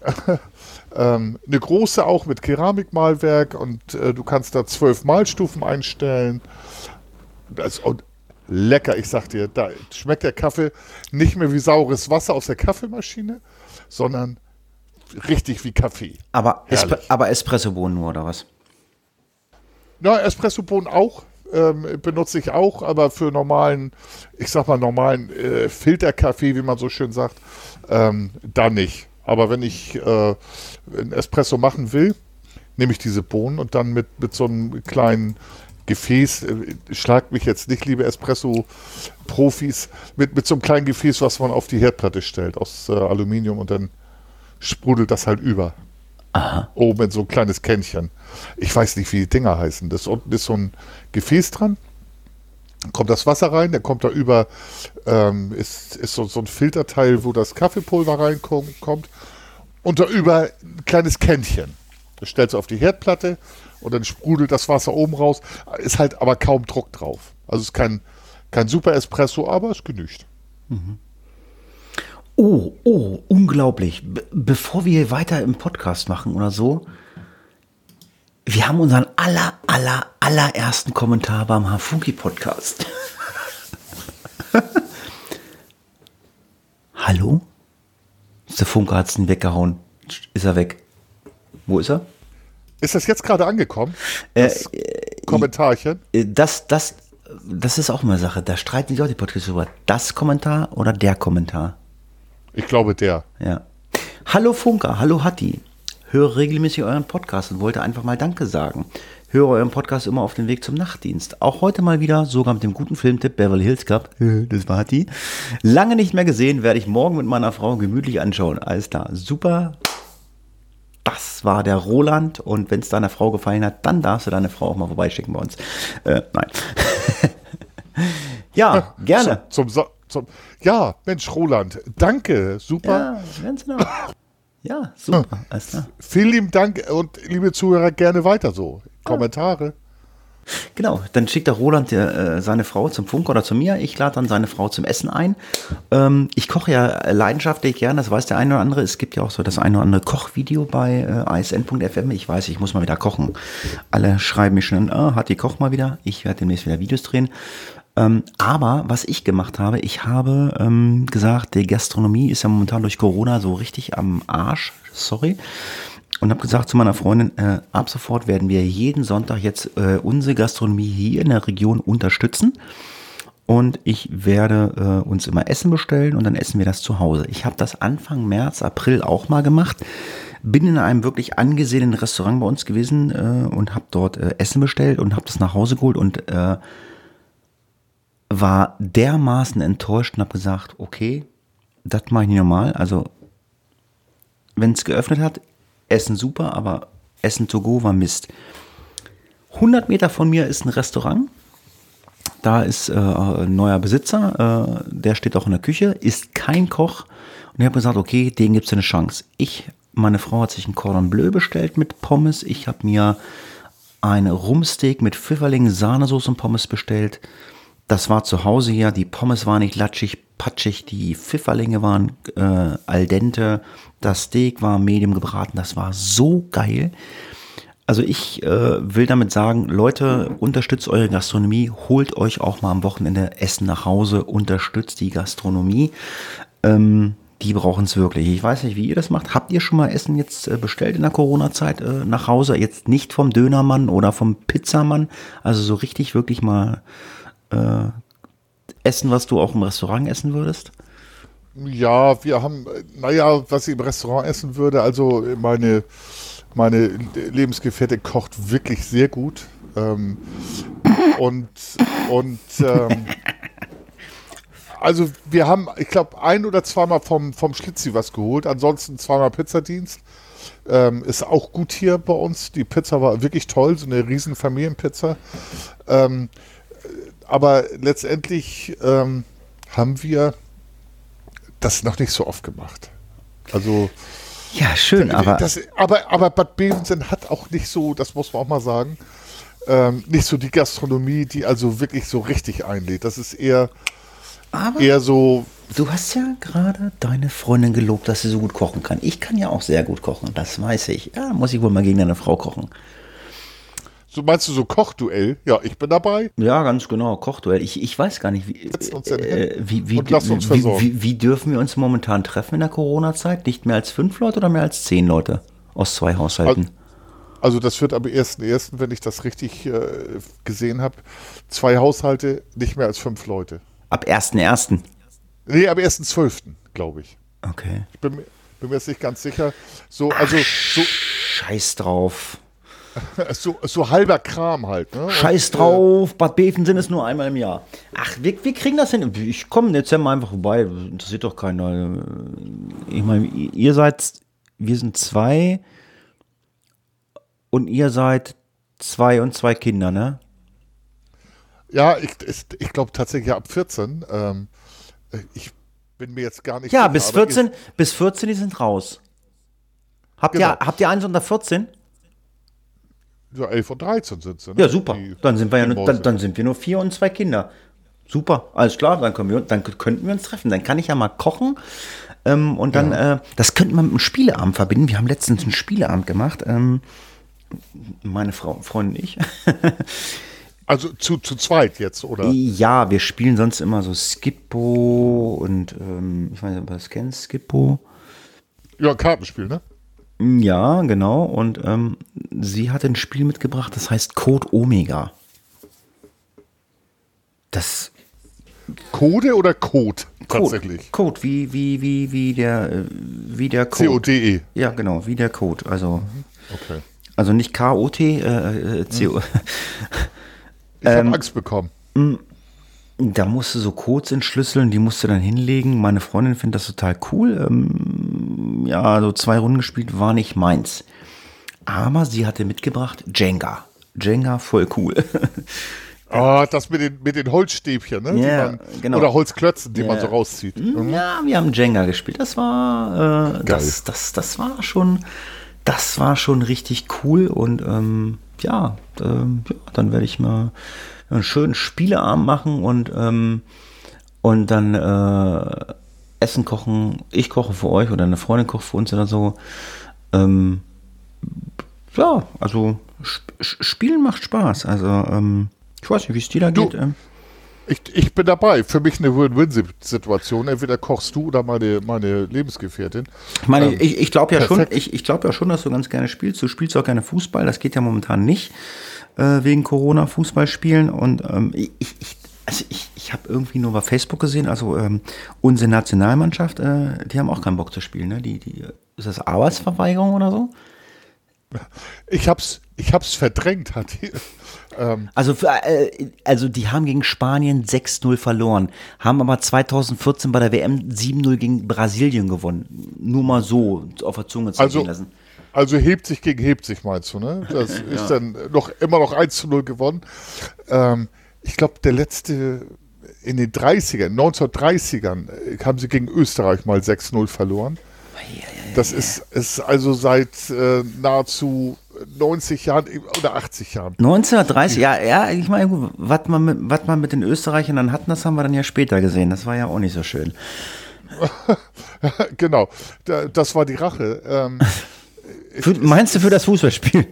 ähm, eine große auch mit Keramikmalwerk und äh, du kannst da zwölf Malstufen einstellen. Das, und lecker, ich sag dir, da schmeckt der Kaffee nicht mehr wie saures Wasser aus der Kaffeemaschine, sondern richtig wie Kaffee. Aber, Espre aber Espressobohnen nur, oder was? Na, Espressobohnen auch. Ähm, benutze ich auch, aber für normalen, ich sag mal, normalen äh, Filterkaffee, wie man so schön sagt, ähm, da nicht. Aber wenn ich äh, ein Espresso machen will, nehme ich diese Bohnen und dann mit, mit so einem kleinen Gefäß, äh, schlagt mich jetzt nicht, liebe Espresso-Profis, mit, mit so einem kleinen Gefäß, was man auf die Herdplatte stellt, aus äh, Aluminium und dann sprudelt das halt über. Aha. Oben in so ein kleines Kännchen. Ich weiß nicht, wie die Dinger heißen. Das unten ist so ein Gefäß dran. Kommt das Wasser rein, der kommt da über, ähm, ist, ist so, so ein Filterteil, wo das Kaffeepulver reinkommt. Und da über ein kleines Kännchen. Das stellst du auf die Herdplatte und dann sprudelt das Wasser oben raus. Ist halt aber kaum Druck drauf. Also ist kein, kein Super Espresso, aber es genügt. Mhm. Oh, oh, unglaublich. Be bevor wir weiter im Podcast machen oder so, wir haben unseren aller, aller, allerersten Kommentar beim Hafuki Podcast. Hallo? Der Funke hat es weggehauen. Ist er weg? Wo ist er? Ist das jetzt gerade angekommen? Das äh, Kommentarchen? Äh, das, das, das ist auch mal eine Sache. Da streiten sich auch die Podcasts über das Kommentar oder der Kommentar. Ich glaube der. Ja. Hallo Funker, hallo Hatti. Höre regelmäßig euren Podcast und wollte einfach mal Danke sagen. Höre euren Podcast immer auf dem Weg zum Nachtdienst. Auch heute mal wieder, sogar mit dem guten Filmtipp Beverly Hills Club. Das war Hatti. Lange nicht mehr gesehen, werde ich morgen mit meiner Frau gemütlich anschauen. Alles klar, super. Das war der Roland und wenn es deiner Frau gefallen hat, dann darfst du deine Frau auch mal vorbeischicken bei uns. Äh, nein. ja, gerne. Zum, zum, zum, ja, Mensch, Roland, danke, super. Ja, ganz genau. Ja, super. Alles klar. Vielen lieben Dank und liebe Zuhörer, gerne weiter so. Kommentare. Genau, dann schickt der Roland äh, seine Frau zum Funk oder zu mir. Ich lade dann seine Frau zum Essen ein. Ähm, ich koche ja leidenschaftlich gern, das weiß der eine oder andere. Es gibt ja auch so das eine oder andere Kochvideo bei äh, asn.fm. Ich weiß, ich muss mal wieder kochen. Alle schreiben mich schon, ah, hat die Koch mal wieder. Ich werde demnächst wieder Videos drehen. Ähm, aber was ich gemacht habe, ich habe ähm, gesagt, die Gastronomie ist ja momentan durch Corona so richtig am Arsch. Sorry. Und habe gesagt zu meiner Freundin, äh, ab sofort werden wir jeden Sonntag jetzt äh, unsere Gastronomie hier in der Region unterstützen. Und ich werde äh, uns immer Essen bestellen und dann essen wir das zu Hause. Ich habe das Anfang März, April auch mal gemacht. Bin in einem wirklich angesehenen Restaurant bei uns gewesen äh, und habe dort äh, Essen bestellt und habe das nach Hause geholt und äh, war dermaßen enttäuscht und habe gesagt, okay, das mache ich nicht normal. Also, wenn es geöffnet hat, Essen super, aber Essen to go war Mist. 100 Meter von mir ist ein Restaurant. Da ist äh, ein neuer Besitzer, äh, der steht auch in der Küche, ist kein Koch. Und ich habe gesagt, okay, den gibt es eine Chance. Ich, meine Frau hat sich ein Cordon Bleu bestellt mit Pommes. Ich habe mir ein Rumsteak mit Pfifferling, Sahnesoße und Pommes bestellt. Das war zu Hause hier, die Pommes waren nicht latschig, patschig, die Pfifferlinge waren äh, al dente, das Steak war medium gebraten, das war so geil. Also ich äh, will damit sagen, Leute, unterstützt eure Gastronomie, holt euch auch mal am Wochenende Essen nach Hause, unterstützt die Gastronomie. Ähm, die brauchen es wirklich. Ich weiß nicht, wie ihr das macht. Habt ihr schon mal Essen jetzt äh, bestellt in der Corona-Zeit äh, nach Hause? Jetzt nicht vom Dönermann oder vom Pizzamann. Also so richtig wirklich mal äh, essen, was du auch im Restaurant essen würdest? Ja, wir haben, naja, was ich im Restaurant essen würde, also meine, meine Lebensgefährtin kocht wirklich sehr gut. Ähm, und und ähm, also wir haben, ich glaube, ein oder zweimal vom, vom Schlitzi was geholt. Ansonsten zweimal Pizzadienst. Ähm, ist auch gut hier bei uns. Die Pizza war wirklich toll, so eine riesen Familienpizza. Ähm, aber letztendlich ähm, haben wir das noch nicht so oft gemacht. Also ja, schön, aber das, aber aber Bad Bevensen hat auch nicht so, das muss man auch mal sagen, ähm, nicht so die Gastronomie, die also wirklich so richtig einlädt. Das ist eher aber eher so. Du hast ja gerade deine Freundin gelobt, dass sie so gut kochen kann. Ich kann ja auch sehr gut kochen, das weiß ich. Ja, muss ich wohl mal gegen deine Frau kochen. So meinst du so Kochduell? Ja, ich bin dabei. Ja, ganz genau, Kochduell. Ich, ich weiß gar nicht, wie, äh, wie, wie, wie, wie, dürfen wir uns momentan treffen in der Corona-Zeit? Nicht mehr als fünf Leute oder mehr als zehn Leute aus zwei Haushalten? Also das wird am 1.1., wenn ich das richtig äh, gesehen habe, zwei Haushalte, nicht mehr als fünf Leute. Ab 1.1. Nee, am 1.12., glaube ich. Okay. Ich bin, mir- bin mir jetzt nicht ganz sicher. So, also so, Scheiß drauf. so, so halber Kram halt. Ne? Scheiß drauf, Bad Bevensen ist nur einmal im Jahr. Ach, wir, wir kriegen das hin. Ich komme im Dezember einfach vorbei. Interessiert doch keiner. Ich meine, ihr seid, wir sind zwei und ihr seid zwei und zwei Kinder, ne? Äh, ja, ich, ich, ich glaube tatsächlich ab 14. Ähm, ich bin mir jetzt gar nicht Ja, sicher, bis aber 14, bis 14, die sind raus. Habt, Genau. ihr, habt ihr eins unter 14? Ja, 11 und 13 sind sie. Ne? Ja, super. Die- Dann sind wir ja nur, dann, dann sind wir nur vier und zwei Kinder. Super, alles klar, dann, können wir, dann könnten wir uns treffen. Dann kann ich ja mal kochen. Ähm, und dann, äh, das könnten wir mit einem Spieleabend verbinden. Wir haben letztens einen Spieleabend gemacht. Ähm, meine Frau, Freundin und ich. Also zu, zu zweit jetzt, oder? ja, wir spielen sonst immer so Skippo und ähm, ich weiß nicht, ob du das kennst, Skippo. Ja, Kartenspiel, ne? Ja, genau. Und ähm, sie hat ein Spiel mitgebracht, das heißt Code Omega. Das Code oder Code? Code, Tatsächlich. Code, wie, wie, wie, wie der, äh, wie der Code. C-O-D-E. Ja, genau, wie der Code. Also, Okay. also nicht K-O-T, äh, äh, C-O. Ich habe Angst bekommen. Da musst du so Codes entschlüsseln, die musst du dann hinlegen. Meine Freundin findet das total cool. Ähm, ja, so zwei Runden gespielt war nicht meins. Aber sie hatte mitgebracht Jenga. Jenga voll cool. Ah, das mit den, mit den Holzstäbchen, ne? Ja, man, genau. Oder Holzklötzen, die Ja. man so rauszieht. Mhm. Ja, wir haben Jenga gespielt. Das war, äh, das, das, das war schon, das war schon richtig cool und ähm, ja, ähm, ja, dann werde ich mal einen schönen Spieleabend machen und ähm, und dann äh, Essen kochen. Ich koche für euch oder eine Freundin kocht für uns oder so. Ähm, ja, also sp sp- Spielen macht Spaß. Also ähm, ich weiß nicht, wie es dir da geht. Ähm, Ich, ich bin dabei. Für mich eine Win-Win-Situation. Entweder kochst du oder meine, meine Lebensgefährtin. Ich meine, Ähm, ich, ich glaube ja schon, ich, ich glaube ja schon, dass du ganz gerne spielst. Du spielst auch gerne Fußball. Das geht ja momentan nicht äh, wegen Corona Fußball spielen. Und ähm, ich, ich, also ich, ich habe irgendwie nur bei Facebook gesehen, also ähm, unsere Nationalmannschaft, äh, die haben auch keinen Bock zu spielen. Ne? Die, die, ist das Arbeitsverweigerung oder so? Ich hab's, ich hab's verdrängt, hat die. Ähm, Also, für, äh, also die haben gegen Spanien 6-0 verloren, haben aber 2014 bei der WM 7-0 gegen Brasilien gewonnen. Nur mal so auf der Zunge zergehen also, lassen. also hebt sich gegen hebt sich, meinst du, ne? Das ist dann noch immer noch 1 zu 0 gewonnen. Ähm, ich glaube, der letzte in den 30ern, 1930ern, äh, haben sie gegen Österreich mal 6-0 verloren. Das ist, ist also seit äh, nahezu 90 Jahren oder 80 Jahren. 1930, ja, ja, ich meine, was man, mit, was man mit den Österreichern dann hatten, das haben wir dann ja später gesehen. Das war ja auch nicht so schön. genau, da, das war die Rache. Ähm, Für, meinst du für das Fußballspiel?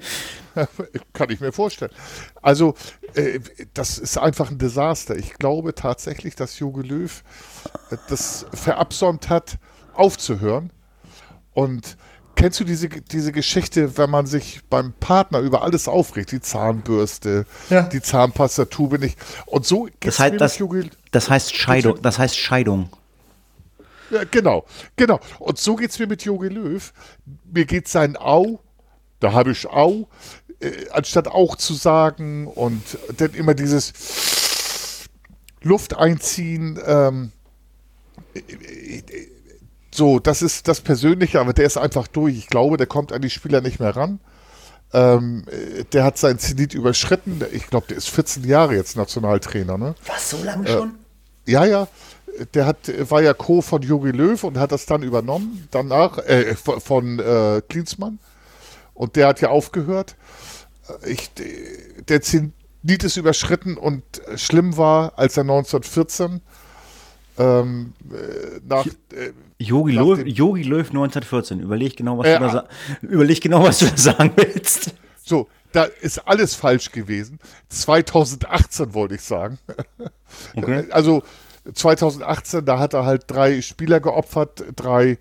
Kann ich mir vorstellen. Also, äh, das ist einfach ein Desaster. Ich glaube tatsächlich, dass Jogi Löw äh, das verabsäumt hat, aufzuhören. Und kennst du diese, diese Geschichte, wenn man sich beim Partner über alles aufregt, die Zahnbürste, Ja. die Zahnpastatube nicht. Und so Das heißt, mir das, mit Jogi das heißt Scheidung. Das heißt Scheidung. Ja, genau, genau. Und so geht es mir mit Jogi Löw. Mir geht sein Au, da habe ich Au, äh, anstatt auch zu sagen und dann immer dieses Luft einziehen. Ähm, so, das ist das Persönliche, aber der ist einfach durch. Ich glaube, der kommt an die Spieler nicht mehr ran. Ähm, der hat sein Zenit überschritten. Ich glaube, der ist 14 Jahre jetzt Nationaltrainer. Ne? Was, so lange schon? Äh, ja, ja. Der hat, war ja Co. von Jogi Löw und hat das dann übernommen. Danach, äh, von, von äh, Klinsmann. Und der hat ja aufgehört. Ich, der Zenit ist überschritten und schlimm war, als er 1914 ähm, äh, nach. Äh, Yogi, nach Löw, Löw 1914. Überleg genau, was äh, du da überleg genau, was du da sagen willst. So, da ist alles falsch gewesen. 2018 wollte ich sagen. Okay. Also 2018, da hat er halt drei Spieler geopfert, drei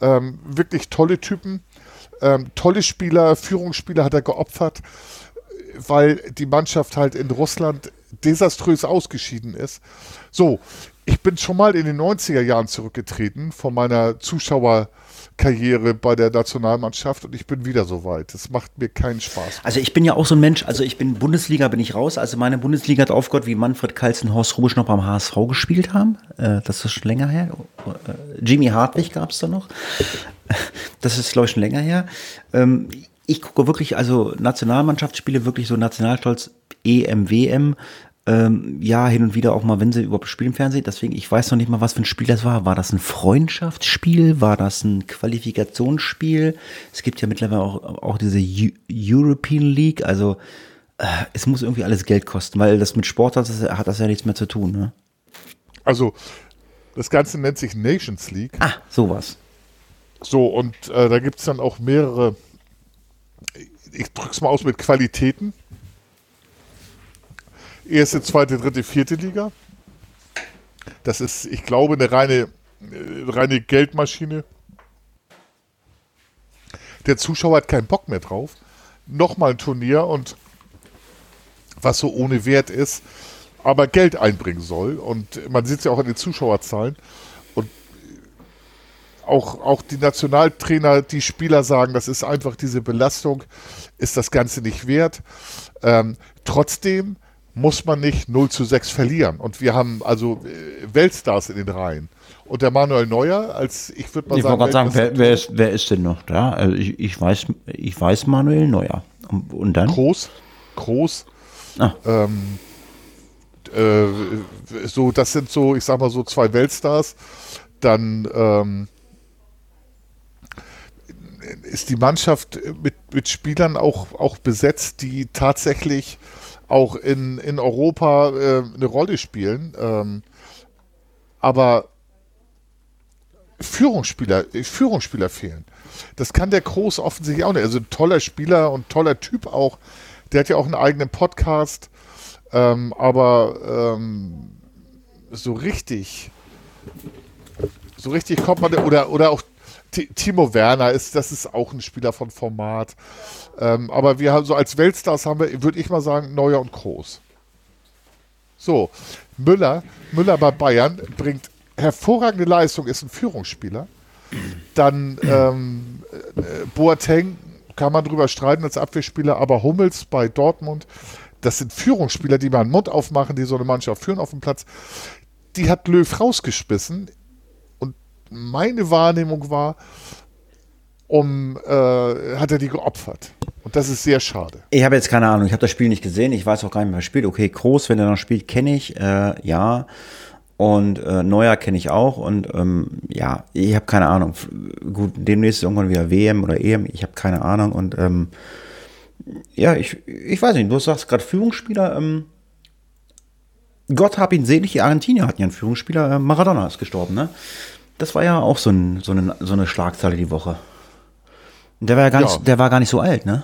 ähm, wirklich tolle Typen, ähm, tolle Spieler, Führungsspieler hat er geopfert, weil die Mannschaft halt in Russland desaströs ausgeschieden ist. So, ich bin schon mal in den 90er Jahren zurückgetreten von meiner Zuschauerkarriere bei der Nationalmannschaft und ich bin wieder so weit. Das macht mir keinen Spaß. Also ich bin ja auch so ein Mensch, also ich bin Bundesliga, bin ich raus. Also meine Bundesliga hat aufgehört, wie Manfred Kals und Horst Rubisch noch beim HSV gespielt haben. Äh, das ist schon länger her. Äh, Jimmy Hartwig gab es da noch. Das ist, glaube ich, schon länger her. Ähm, ich gucke wirklich, also Nationalmannschaftsspiele, wirklich so Nationalstolz, EM, WM, ähm, ja, hin und wieder auch mal, wenn sie überhaupt spielen im Fernsehen. Deswegen, ich weiß noch nicht mal, was für ein Spiel das war. War das ein Freundschaftsspiel? War das ein Qualifikationsspiel? Es gibt ja mittlerweile auch, auch diese U European League. Also, äh, es muss irgendwie alles Geld kosten, weil das mit Sport hat das, hat das ja nichts mehr zu tun. Ne? Also, das Ganze nennt sich Nations League. Ah, sowas. So, und äh, da gibt es dann auch mehrere, ich drück's mal aus mit Qualitäten erste, zweite, dritte, vierte Liga. Das ist, ich glaube, eine reine, äh, reine Geldmaschine. Der Zuschauer hat keinen Bock mehr drauf. Nochmal ein Turnier und was so ohne Wert ist, aber Geld einbringen soll. Und man sieht es ja auch an den Zuschauerzahlen. Und auch, auch die Nationaltrainer, die Spieler sagen, das ist einfach diese Belastung, ist das Ganze nicht wert. Ähm, trotzdem muss man nicht 0 zu 6 verlieren. Und wir haben also äh, Weltstars in den Reihen. Und der Manuel Neuer, als ich würde mal ich sagen. Ich wollte gerade sagen, wer, wer, ist, wer ist denn noch da? Also ich, ich, weiß, ich weiß Manuel Neuer. Und, und dann? Groß, groß. Ah. Ähm, äh, so, das sind so, ich sag mal so zwei Weltstars. Dann ähm, ist die Mannschaft mit, mit Spielern auch, auch besetzt, die tatsächlich auch in, in Europa äh, eine Rolle spielen. Ähm, aber Führungsspieler, Führungsspieler fehlen. Das kann der Groß offensichtlich auch nicht. Also ein toller Spieler und toller Typ auch. Der hat ja auch einen eigenen Podcast. Ähm, aber ähm, so richtig, so richtig kommt man, oder, oder auch Timo Werner ist, das ist auch ein Spieler von Format. Ähm, aber wir haben so als Weltstars haben wir, würde ich mal sagen, Neuer und Groß. So, Müller, Müller bei Bayern bringt hervorragende Leistung, ist ein Führungsspieler. Dann ähm, äh, Boateng kann man drüber streiten als Abwehrspieler, aber Hummels bei Dortmund, das sind Führungsspieler, die mal einen Mund aufmachen, die so eine Mannschaft führen auf dem Platz. Die hat Löw rausgeschmissen meine Wahrnehmung war, um, äh, hat er die geopfert. Und das ist sehr schade. Ich habe jetzt keine Ahnung, ich habe das Spiel nicht gesehen, ich weiß auch gar nicht wer spielt. Okay, Groß, wenn er noch spielt, kenne ich, äh, ja. Und äh, Neuer kenne ich auch. Und ähm, ja, ich habe keine Ahnung. Gut, demnächst irgendwann wieder WM oder EM, ich habe keine Ahnung. Und ähm, ja, ich, ich weiß nicht, du sagst gerade Führungsspieler. Ähm, Gott hab ihn selig, die Argentinier hatten ja einen Führungsspieler. Äh, Maradona ist gestorben, ne? Das war ja auch so, ein, so, eine, so eine Schlagzeile die Woche. Der war ja gar, ja. Nicht, der war gar nicht so alt, ne?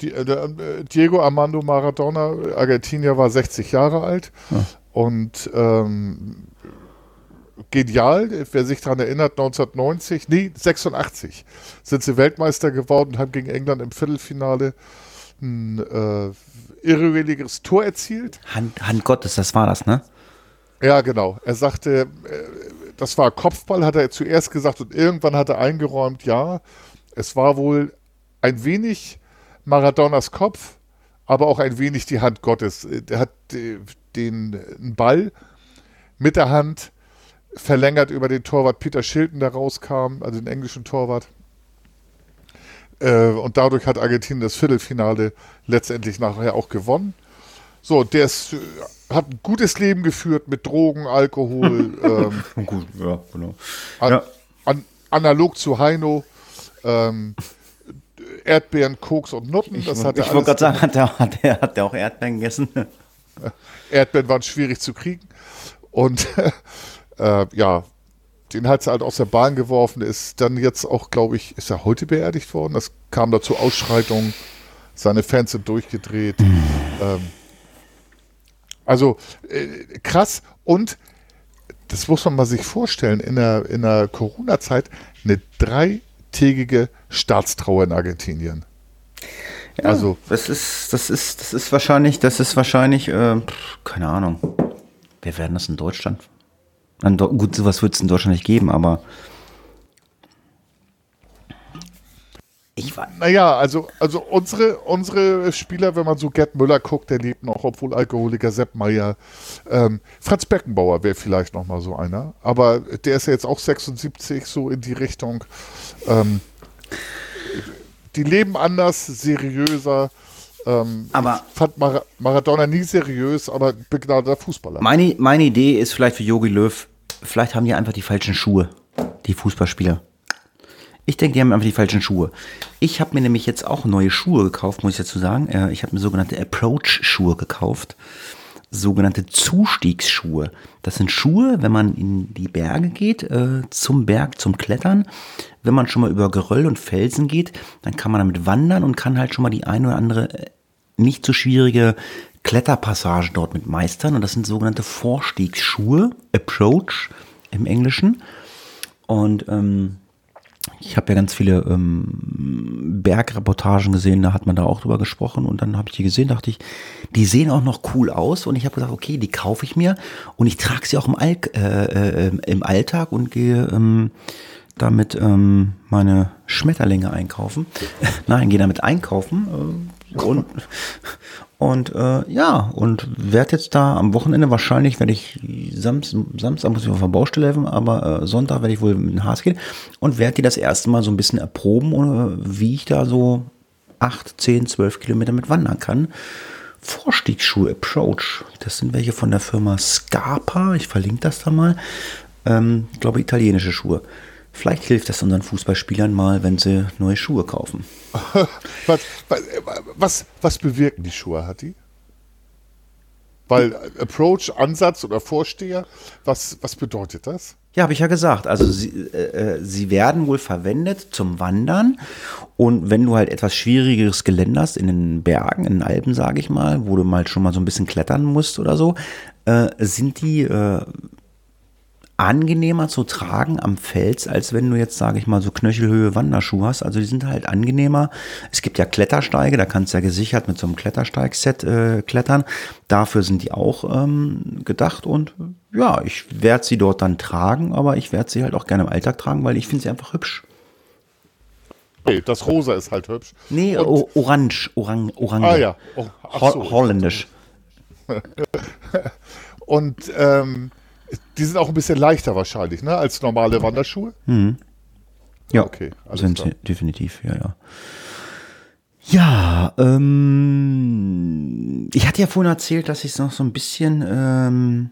Die, äh, der, äh, Diego Armando Maradona, Argentinier, war 60 Jahre alt ja. und ähm, genial, wer sich daran erinnert, 1990, nee, 86 sind sie Weltmeister geworden und haben gegen England im Viertelfinale ein äh, irrewilliges Tor erzielt. Hand, Hand Gottes, das war das, ne? Ja, genau. Er sagte, äh, das war Kopfball, hat er zuerst gesagt und irgendwann hat er eingeräumt, ja, es war wohl ein wenig Maradonas Kopf, aber auch ein wenig die Hand Gottes. Er hat den Ball mit der Hand verlängert über den Torwart Peter Shilton, der rauskam, also den englischen Torwart. Äh, und dadurch hat Argentinien das Viertelfinale letztendlich nachher auch gewonnen. So, der ist, äh, hat ein gutes Leben geführt mit Drogen, Alkohol. ähm, Gut, ja, genau. An, ja. An, analog zu Heino. Ähm, Erdbeeren, Koks und Nutten. Ich, wollte gerade sagen, hat der, hat, der, hat der auch Erdbeeren gegessen? Erdbeeren waren schwierig zu kriegen. Und äh, ja, den hat sie halt aus der Bahn geworfen. Ist dann jetzt auch, glaube ich, ist er heute beerdigt worden. Das kam da zu Ausschreitungen. Seine Fans sind durchgedreht. Mhm. Ähm, also äh, krass. Und das muss man mal sich vorstellen, in der, in der Corona-Zeit eine dreitägige Staatstrauer in Argentinien. Ja, also das ist, das ist, das ist wahrscheinlich, das ist wahrscheinlich, äh, keine Ahnung. Wir werden das in Deutschland Gut, sowas wird es in Deutschland nicht geben, aber. Ich war. Naja, also, also unsere, unsere Spieler, wenn man so Gerd Müller guckt, der lebt noch, obwohl Alkoholiker Sepp Meier. Ähm, Franz Beckenbauer wäre vielleicht noch mal so einer. Aber der ist ja jetzt auch 76, so in die Richtung. Ähm, die leben anders, seriöser. Ähm, aber ich fand Mar Maradona nie seriös, aber begnadeter Fußballer. Meine, meine Idee ist vielleicht für Jogi Löw, vielleicht haben die einfach die falschen Schuhe, die Fußballspieler. Ich denke, die haben einfach die falschen Schuhe. Ich habe mir nämlich jetzt auch neue Schuhe gekauft, muss ich dazu sagen. Äh, ich habe mir sogenannte Approach-Schuhe gekauft. Sogenannte Zustiegsschuhe. Das sind Schuhe, wenn man in die Berge geht, äh, zum Berg, zum Klettern. Wenn man schon mal über Geröll und Felsen geht, dann kann man damit wandern und kann halt schon mal die eine oder andere äh, nicht so schwierige Kletterpassage dort mit meistern. Und das sind sogenannte Vorstiegsschuhe, Approach im Englischen. Und ähm, ich habe ja ganz viele ähm, Bergreportagen gesehen, da hat man da auch drüber gesprochen und dann habe ich die gesehen, dachte ich, die sehen auch noch cool aus und ich habe gesagt, okay, die kaufe ich mir und ich trage sie auch im, All äh, äh, im Alltag und gehe ähm, damit ähm, meine Schmetterlinge einkaufen. Nein, gehe damit einkaufen äh, und und äh, ja, und werde jetzt da am Wochenende wahrscheinlich, werde ich Samstag, Samstag muss ich auf der Baustelle helfen, aber äh, Sonntag werde ich wohl mit dem Haas gehen und werde die das erste Mal so ein bisschen erproben, oder, wie ich da so 8, 10, 12 Kilometer mit wandern kann. Vorstiegsschuhe Approach. Das sind welche von der Firma Scarpa. Ich verlinke das da mal. Ähm, ich glaube, italienische Schuhe. Vielleicht hilft das unseren Fußballspielern mal, wenn sie neue Schuhe kaufen. was, was, was, bewirken die Schuhe, Hatti? Weil Approach, Ansatz oder Vorsteher, was, was bedeutet das? Ja, habe ich ja gesagt. Also sie, äh, äh, sie werden wohl verwendet zum Wandern. Und wenn du halt etwas schwierigeres Gelände hast, in den Bergen, in den Alpen, sage ich mal, wo du mal schon mal so ein bisschen klettern musst oder so, äh, sind die äh, angenehmer zu tragen am Fels, als wenn du jetzt, sage ich mal, so Knöchelhöhe Wanderschuhe hast. Also die sind halt angenehmer. Es gibt ja Klettersteige, da kannst du ja gesichert mit so einem Klettersteigset äh, klettern. Dafür sind die auch ähm, gedacht und ja, ich werde sie dort dann tragen, aber ich werde sie halt auch gerne im Alltag tragen, weil ich finde sie einfach hübsch. Nee, das Rosa ist halt hübsch. Nee, und orange, orang, orange. Ah ja, oh, so, holländisch. und ähm, die sind auch ein bisschen leichter wahrscheinlich, ne, als normale Wanderschuhe. Mhm. Ja, okay, sind sie definitiv, ja, ja. Ja, ähm, ich hatte ja vorhin erzählt, dass ich noch so ein bisschen ähm,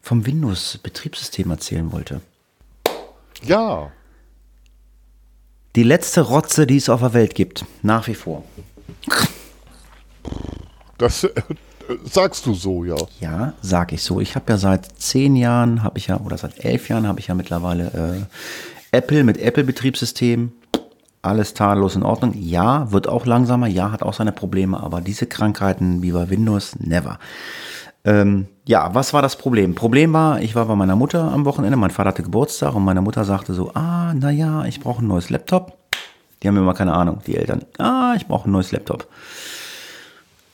vom Windows-Betriebssystem erzählen wollte. Ja. Die letzte Rotze, die es auf der Welt gibt, nach wie vor. Das, sagst du so, ja. Ja, sag ich so. Ich habe ja seit zehn Jahren, habe ich ja, oder seit elf Jahren habe ich ja mittlerweile äh, Apple mit Apple-Betriebssystem. Alles tadellos in Ordnung. Ja, wird auch langsamer. Ja, hat auch seine Probleme. Aber diese Krankheiten wie bei Windows, never. Ähm, ja, was war das Problem? Problem war, ich war bei meiner Mutter am Wochenende, mein Vater hatte Geburtstag und meine Mutter sagte so, ah, naja, ich brauche ein neues Laptop. Die haben immer keine Ahnung, die Eltern. Ah, ich brauche ein neues Laptop.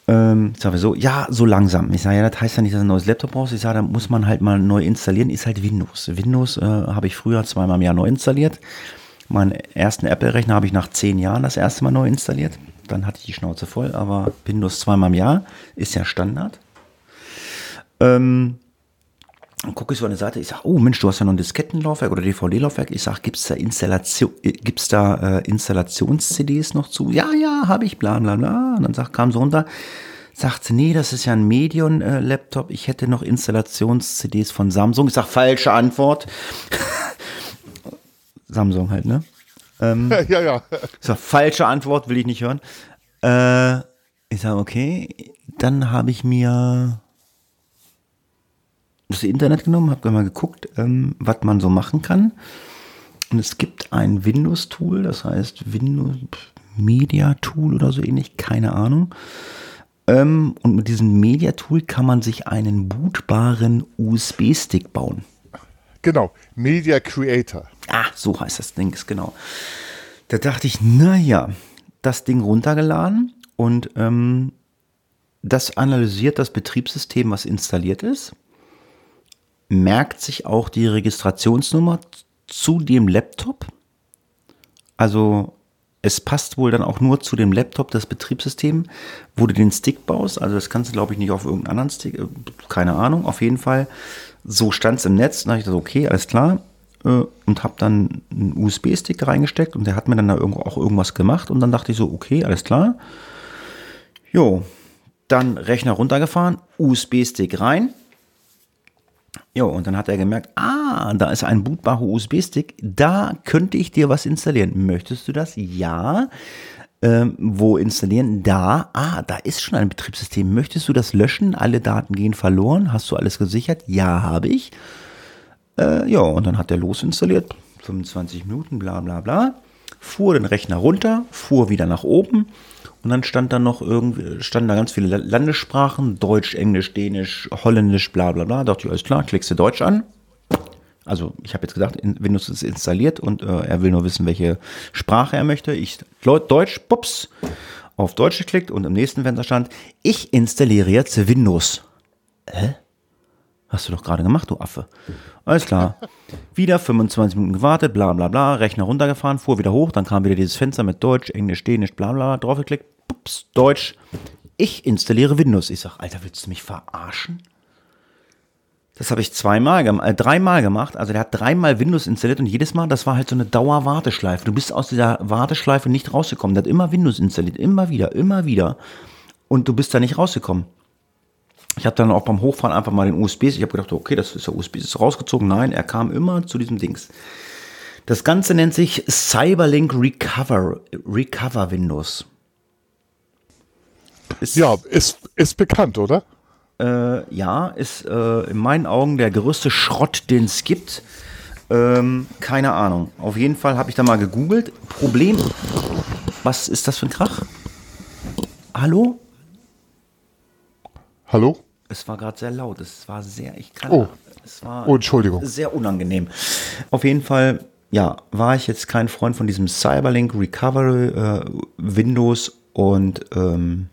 Ähm, sagen wir so, ja, so langsam. Ich sage, ja, das heißt ja nicht, dass du ein neues Laptop brauchst. Ich sage, da muss man halt mal neu installieren. Ist halt Windows. Windows äh, habe ich früher zweimal im Jahr neu installiert. Meinen ersten Apple-Rechner habe ich nach zehn Jahren das erste Mal neu installiert. Dann hatte ich die Schnauze voll, aber Windows zweimal im Jahr ist ja Standard. Ähm, dann gucke ich so an der Seite, ich sage, oh Mensch, du hast ja noch ein Diskettenlaufwerk oder DVD-Laufwerk. Ich sage, gibt es da, Installation, äh, gibt's da äh, Installations-CDs noch zu? Ja, ja, habe ich, bla bla bla. Und dann sagt, kam so runter, sagt sie, nee, das ist ja ein Medion-Laptop. Ich hätte noch Installations-CDs von Samsung. Ich sage, falsche Antwort. Samsung halt, ne? Ähm, ja, ja. Ich sag, falsche Antwort, will ich nicht hören. Äh, ich sage, okay, dann habe ich mir das Internet genommen, habe mal geguckt, ähm, was man so machen kann. Und es gibt ein Windows-Tool, das heißt Windows Media Tool oder so ähnlich, keine Ahnung. Ähm, und mit diesem Media Tool kann man sich einen bootbaren USB-Stick bauen. Genau, Media Creator. Ah, so heißt das Ding, genau. Da dachte ich, naja, das Ding runtergeladen und ähm, das analysiert das Betriebssystem, was installiert ist merkt sich auch die Registrationsnummer zu dem Laptop. Also es passt wohl dann auch nur zu dem Laptop das Betriebssystem, wo du den Stick baust. Also das kannst du, glaube ich, nicht auf irgendeinen anderen Stick. Äh, keine Ahnung, auf jeden Fall. So stand es im Netz. Da habe ich gesagt, okay, alles klar. Äh, und habe dann einen USB-Stick reingesteckt und der hat mir dann da auch irgendwas gemacht. Und dann dachte ich so, okay, alles klar. Jo, dann Rechner runtergefahren, USB-Stick rein Jo, und dann hat er gemerkt, ah, da ist ein bootbarer USB-Stick, da könnte ich dir was installieren. Möchtest du das? Ja. Ähm, wo installieren? Da. Ah, da ist schon ein Betriebssystem. Möchtest du das löschen? Alle Daten gehen verloren. Hast du alles gesichert? Ja, habe ich. Äh, ja, und dann hat er losinstalliert. 25 Minuten, bla bla bla. Fuhr den Rechner runter, fuhr wieder nach oben und dann stand da noch irgendwie, standen da ganz viele Landessprachen, Deutsch, Englisch, Dänisch, Holländisch, bla bla bla. Da dachte ich, alles klar, klickst du Deutsch an. Also ich habe jetzt gesagt, Windows ist installiert und äh, er will nur wissen, welche Sprache er möchte. Ich Deutsch, pups, auf Deutsch geklickt und im nächsten Fenster stand, ich installiere jetzt Windows. Hä? Hast du doch gerade gemacht, du Affe. Alles klar. Wieder 25 Minuten gewartet, bla bla bla, Rechner runtergefahren, fuhr wieder hoch, dann kam wieder dieses Fenster mit Deutsch, Englisch, Dänisch, bla bla, draufgeklickt, pups, Deutsch. Ich installiere Windows. Ich sag, Alter, willst du mich verarschen? Das habe ich zweimal, äh, dreimal gemacht. Also der hat dreimal Windows installiert und jedes Mal, das war halt so eine Dauerwarteschleife. Du bist aus dieser Warteschleife nicht rausgekommen. Der hat immer Windows installiert, immer wieder, immer wieder. Und du bist da nicht rausgekommen. Ich habe dann auch beim Hochfahren einfach mal den USB, ich habe gedacht, okay, das ist ja USB, ist rausgezogen. Nein, er kam immer zu diesem Dings. Das Ganze nennt sich Cyberlink Recover, Recover Windows. Ist, ja, ist, ist bekannt, oder? Äh, ja, ist äh, in meinen Augen der größte Schrott, den es gibt. Ähm, keine Ahnung. Auf jeden Fall habe ich da mal gegoogelt. Problem, was ist das für ein Krach? Hallo? Hallo? Es war gerade sehr laut. Es war sehr, ich kann. Oh. Es war oh, Entschuldigung. Sehr unangenehm. Auf jeden Fall, ja, war ich jetzt kein Freund von diesem Cyberlink Recovery äh, Windows und ähm,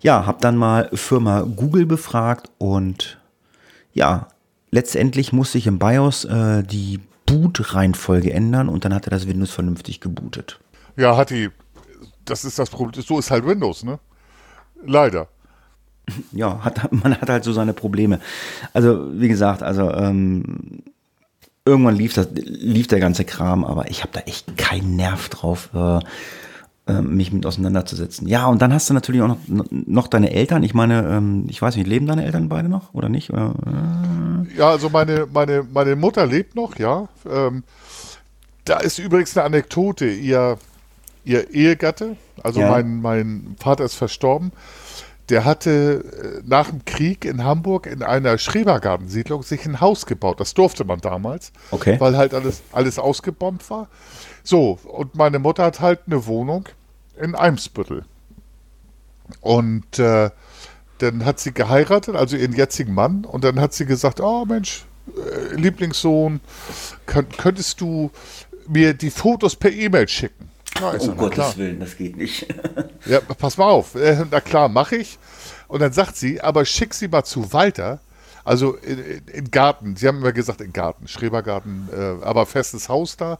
ja, habe dann mal Firma Google befragt und ja, letztendlich musste ich im BIOS äh, die Boot-Reihenfolge ändern und dann hat er das Windows vernünftig gebootet. Ja, hat die. Das ist das Problem. So ist halt Windows, ne? Leider ja, hat, man hat halt so seine Probleme. Also, wie gesagt, also ähm, irgendwann lief, das, lief der ganze Kram, aber ich habe da echt keinen Nerv drauf, äh, äh, mich mit auseinanderzusetzen. Ja, und dann hast du natürlich auch noch, noch deine Eltern. Ich meine, ähm, ich weiß nicht, leben deine Eltern beide noch oder nicht? Oder, äh? Ja, also meine, meine, meine Mutter lebt noch, ja. Ähm, da ist übrigens eine Anekdote. Ihr, ihr Ehegatte, also ja. mein, mein Vater ist verstorben, der hatte äh, nach dem Krieg in Hamburg in einer Schrebergartensiedlung sich ein Haus gebaut. Das durfte man damals, okay. weil halt alles, alles ausgebombt war. So, und meine Mutter hat halt eine Wohnung in Eimsbüttel. Und äh, dann hat sie geheiratet, also ihren jetzigen Mann, und dann hat sie gesagt, oh Mensch, äh, Lieblingssohn, könnt, könntest du mir die Fotos per E-Mail schicken? Ja, oh um Gottes klar. Willen, das geht nicht. ja, pass mal auf. Äh, na klar, mache ich. Und dann sagt sie, aber schick sie mal zu Walter. Also in, in Garten. Sie haben immer gesagt, in Garten, Schrebergarten, äh, aber festes Haus da.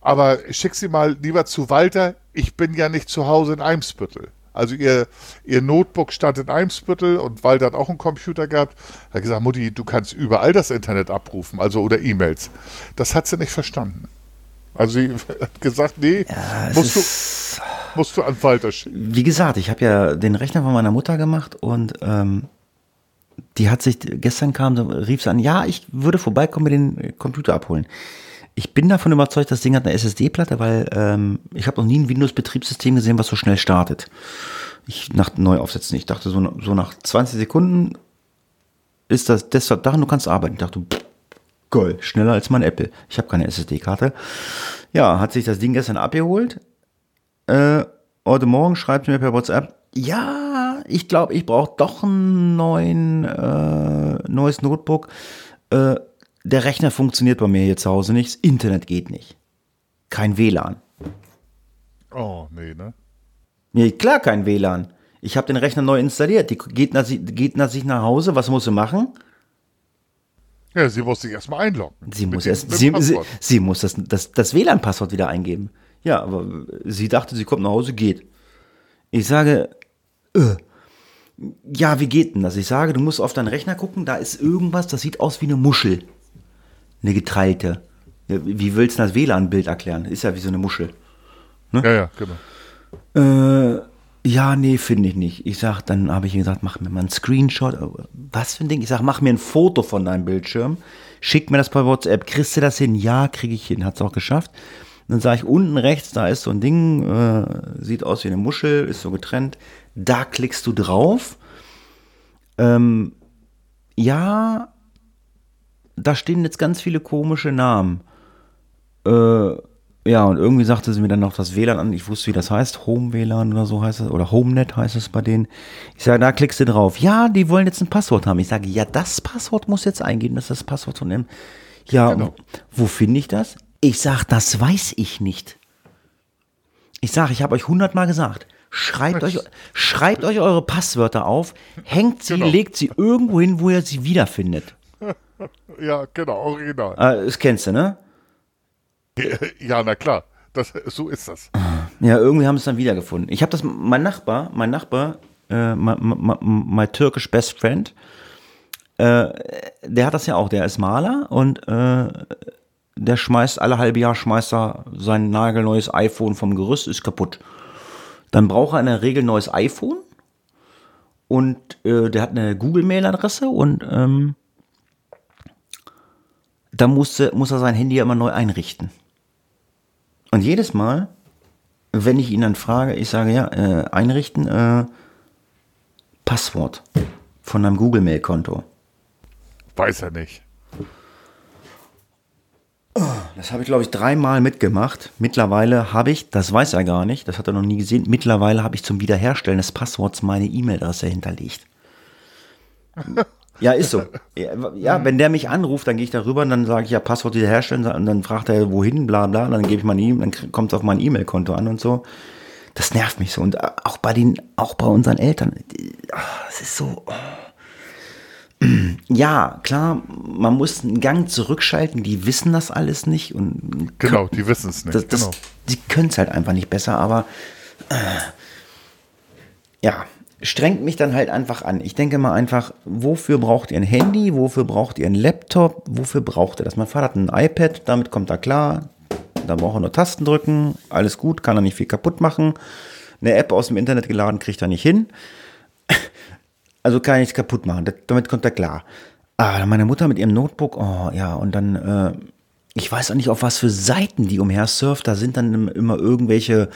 Aber schick sie mal lieber zu Walter. Ich bin ja nicht zu Hause in Eimsbüttel. Also ihr, ihr Notebook stand in Eimsbüttel und Walter hat auch einen Computer gehabt. Er hat gesagt, Mutti, du kannst überall das Internet abrufen, also oder E-Mails. Das hat sie nicht verstanden. Also sie hat gesagt, nee, Ja, musst, ist- du, musst du an Walter schicken. Wie gesagt, ich habe ja den Rechner von meiner Mutter gemacht und ähm, die hat sich, gestern kam, rief sie an, ja, ich würde vorbeikommen, mir den Computer abholen. Ich bin davon überzeugt, das Ding hat eine SSD-Platte, weil ähm, ich habe noch nie ein Windows-Betriebssystem gesehen, was so schnell startet. Ich nach neu aufsetzen. Ich dachte, so, so nach 20 Sekunden ist das Desktop da und du kannst arbeiten. Ich dachte, pff, geil, schneller als mein Apple. Ich habe keine SSD-Karte. Ja, hat sich das Ding gestern abgeholt. Äh, heute Morgen schreibt mir per WhatsApp, ja, ich glaube, ich brauche doch ein neuen, äh, neues Notebook. Äh, der Rechner funktioniert bei mir hier zu Hause nicht, das Internet geht nicht. Kein WLAN. Oh, nee, ne? Nee, klar kein WLAN. Ich habe den Rechner neu installiert. Die geht nach, geht nach sich nach Hause. Was muss sie machen? Ja, sie muss sich erstmal einloggen. Sie muss erst, sie, sie, sie muss das, das, das WLAN-Passwort wieder eingeben. Ja, aber sie dachte, sie kommt nach Hause, geht. Ich sage, äh, ja, wie geht denn das? Ich sage, du musst auf deinen Rechner gucken, da ist irgendwas, das sieht aus wie eine Muschel. Eine geteilte. Wie willst du das WLAN-Bild erklären? Ist ja wie so eine Muschel. Ja, ja, genau. Äh, ja, nee, finde ich nicht. Ich sag, dann habe ich gesagt, mach mir mal einen Screenshot. Was für ein Ding? Ich sag, mach mir ein Foto von deinem Bildschirm, schick mir das per WhatsApp. Kriegst du das hin? Ja, kriege ich hin. Hat's auch geschafft. Dann sage ich, unten rechts, da ist so ein Ding, äh, sieht aus wie eine Muschel, ist so getrennt. Da klickst du drauf. Ähm, ja, da stehen jetzt ganz viele komische Namen. Äh, ja, und irgendwie sagte sie mir dann noch das WLAN an. Ich wusste, wie das heißt. Home WLAN oder so heißt es. Oder HomeNet heißt es bei denen. Ich sage, da klickst du drauf. Ja, die wollen jetzt ein Passwort haben. Ich sage, ja, das Passwort muss jetzt eingeben. Das ist das Passwort von dem. Ja, Genau. wo finde ich das? Ich sage, das weiß ich nicht. Ich sage, ich habe euch hundertmal gesagt. Schreibt euch, schreibt euch eure Passwörter auf, hängt sie, Genau. legt sie irgendwo hin, wo ihr sie wiederfindet. Ja, genau, original. Äh, das kennst du, ne? Ja, na klar. Das, so ist das. Ja, irgendwie haben sie es dann wiedergefunden. Ich habe das, mein Nachbar, mein Nachbar, äh, mein, türkisch Best Friend, äh, der hat das ja auch, der ist Maler und äh, der schmeißt alle halbe Jahr schmeißt er sein nagelneues iPhone vom Gerüst, ist kaputt. Dann braucht er in der Regel ein neues iPhone und äh, der hat eine Google-Mail-Adresse und ähm, da musste, muss er sein Handy ja immer neu einrichten. Und jedes Mal, wenn ich ihn dann frage, ich sage ja, äh, einrichten, äh, Passwort von einem Google-Mail-Konto. Weiß er nicht. Das habe ich, glaube ich, dreimal mitgemacht. Mittlerweile habe ich, das weiß er gar nicht, das hat er noch nie gesehen, mittlerweile habe ich zum Wiederherstellen des Passworts meine E-Mail-Adresse hinterlegt. Ja, ist so. Ja, wenn der mich anruft, dann gehe ich darüber und dann sage ich ja Passwort wiederherstellen und dann fragt er, wohin, bla bla, dann gebe ich meine E-Mail, dann kommt es auf mein E-Mail-Konto an und so. Das nervt mich so. Und auch bei den, auch bei unseren Eltern. Es ist so. oh. Ja, klar, man muss einen Gang zurückschalten, die wissen das alles nicht und Genau, die wissen es nicht. das, das, genau. Sie können es halt einfach nicht besser, aber äh, ja, strengt mich dann halt einfach an. Ich denke mal einfach, wofür braucht ihr ein Handy, wofür braucht ihr ein Laptop, wofür braucht ihr das? Mein Vater hat ein iPad, damit kommt er klar. Da braucht er nur Tasten drücken, alles gut, kann er nicht viel kaputt machen. Eine App aus dem Internet geladen kriegt er nicht hin. Also kann er nichts kaputt machen, damit kommt er klar. Aber meine Mutter mit ihrem Notebook, oh ja, und dann, äh, ich weiß auch nicht, auf was für Seiten die umher surft. Da sind dann immer irgendwelche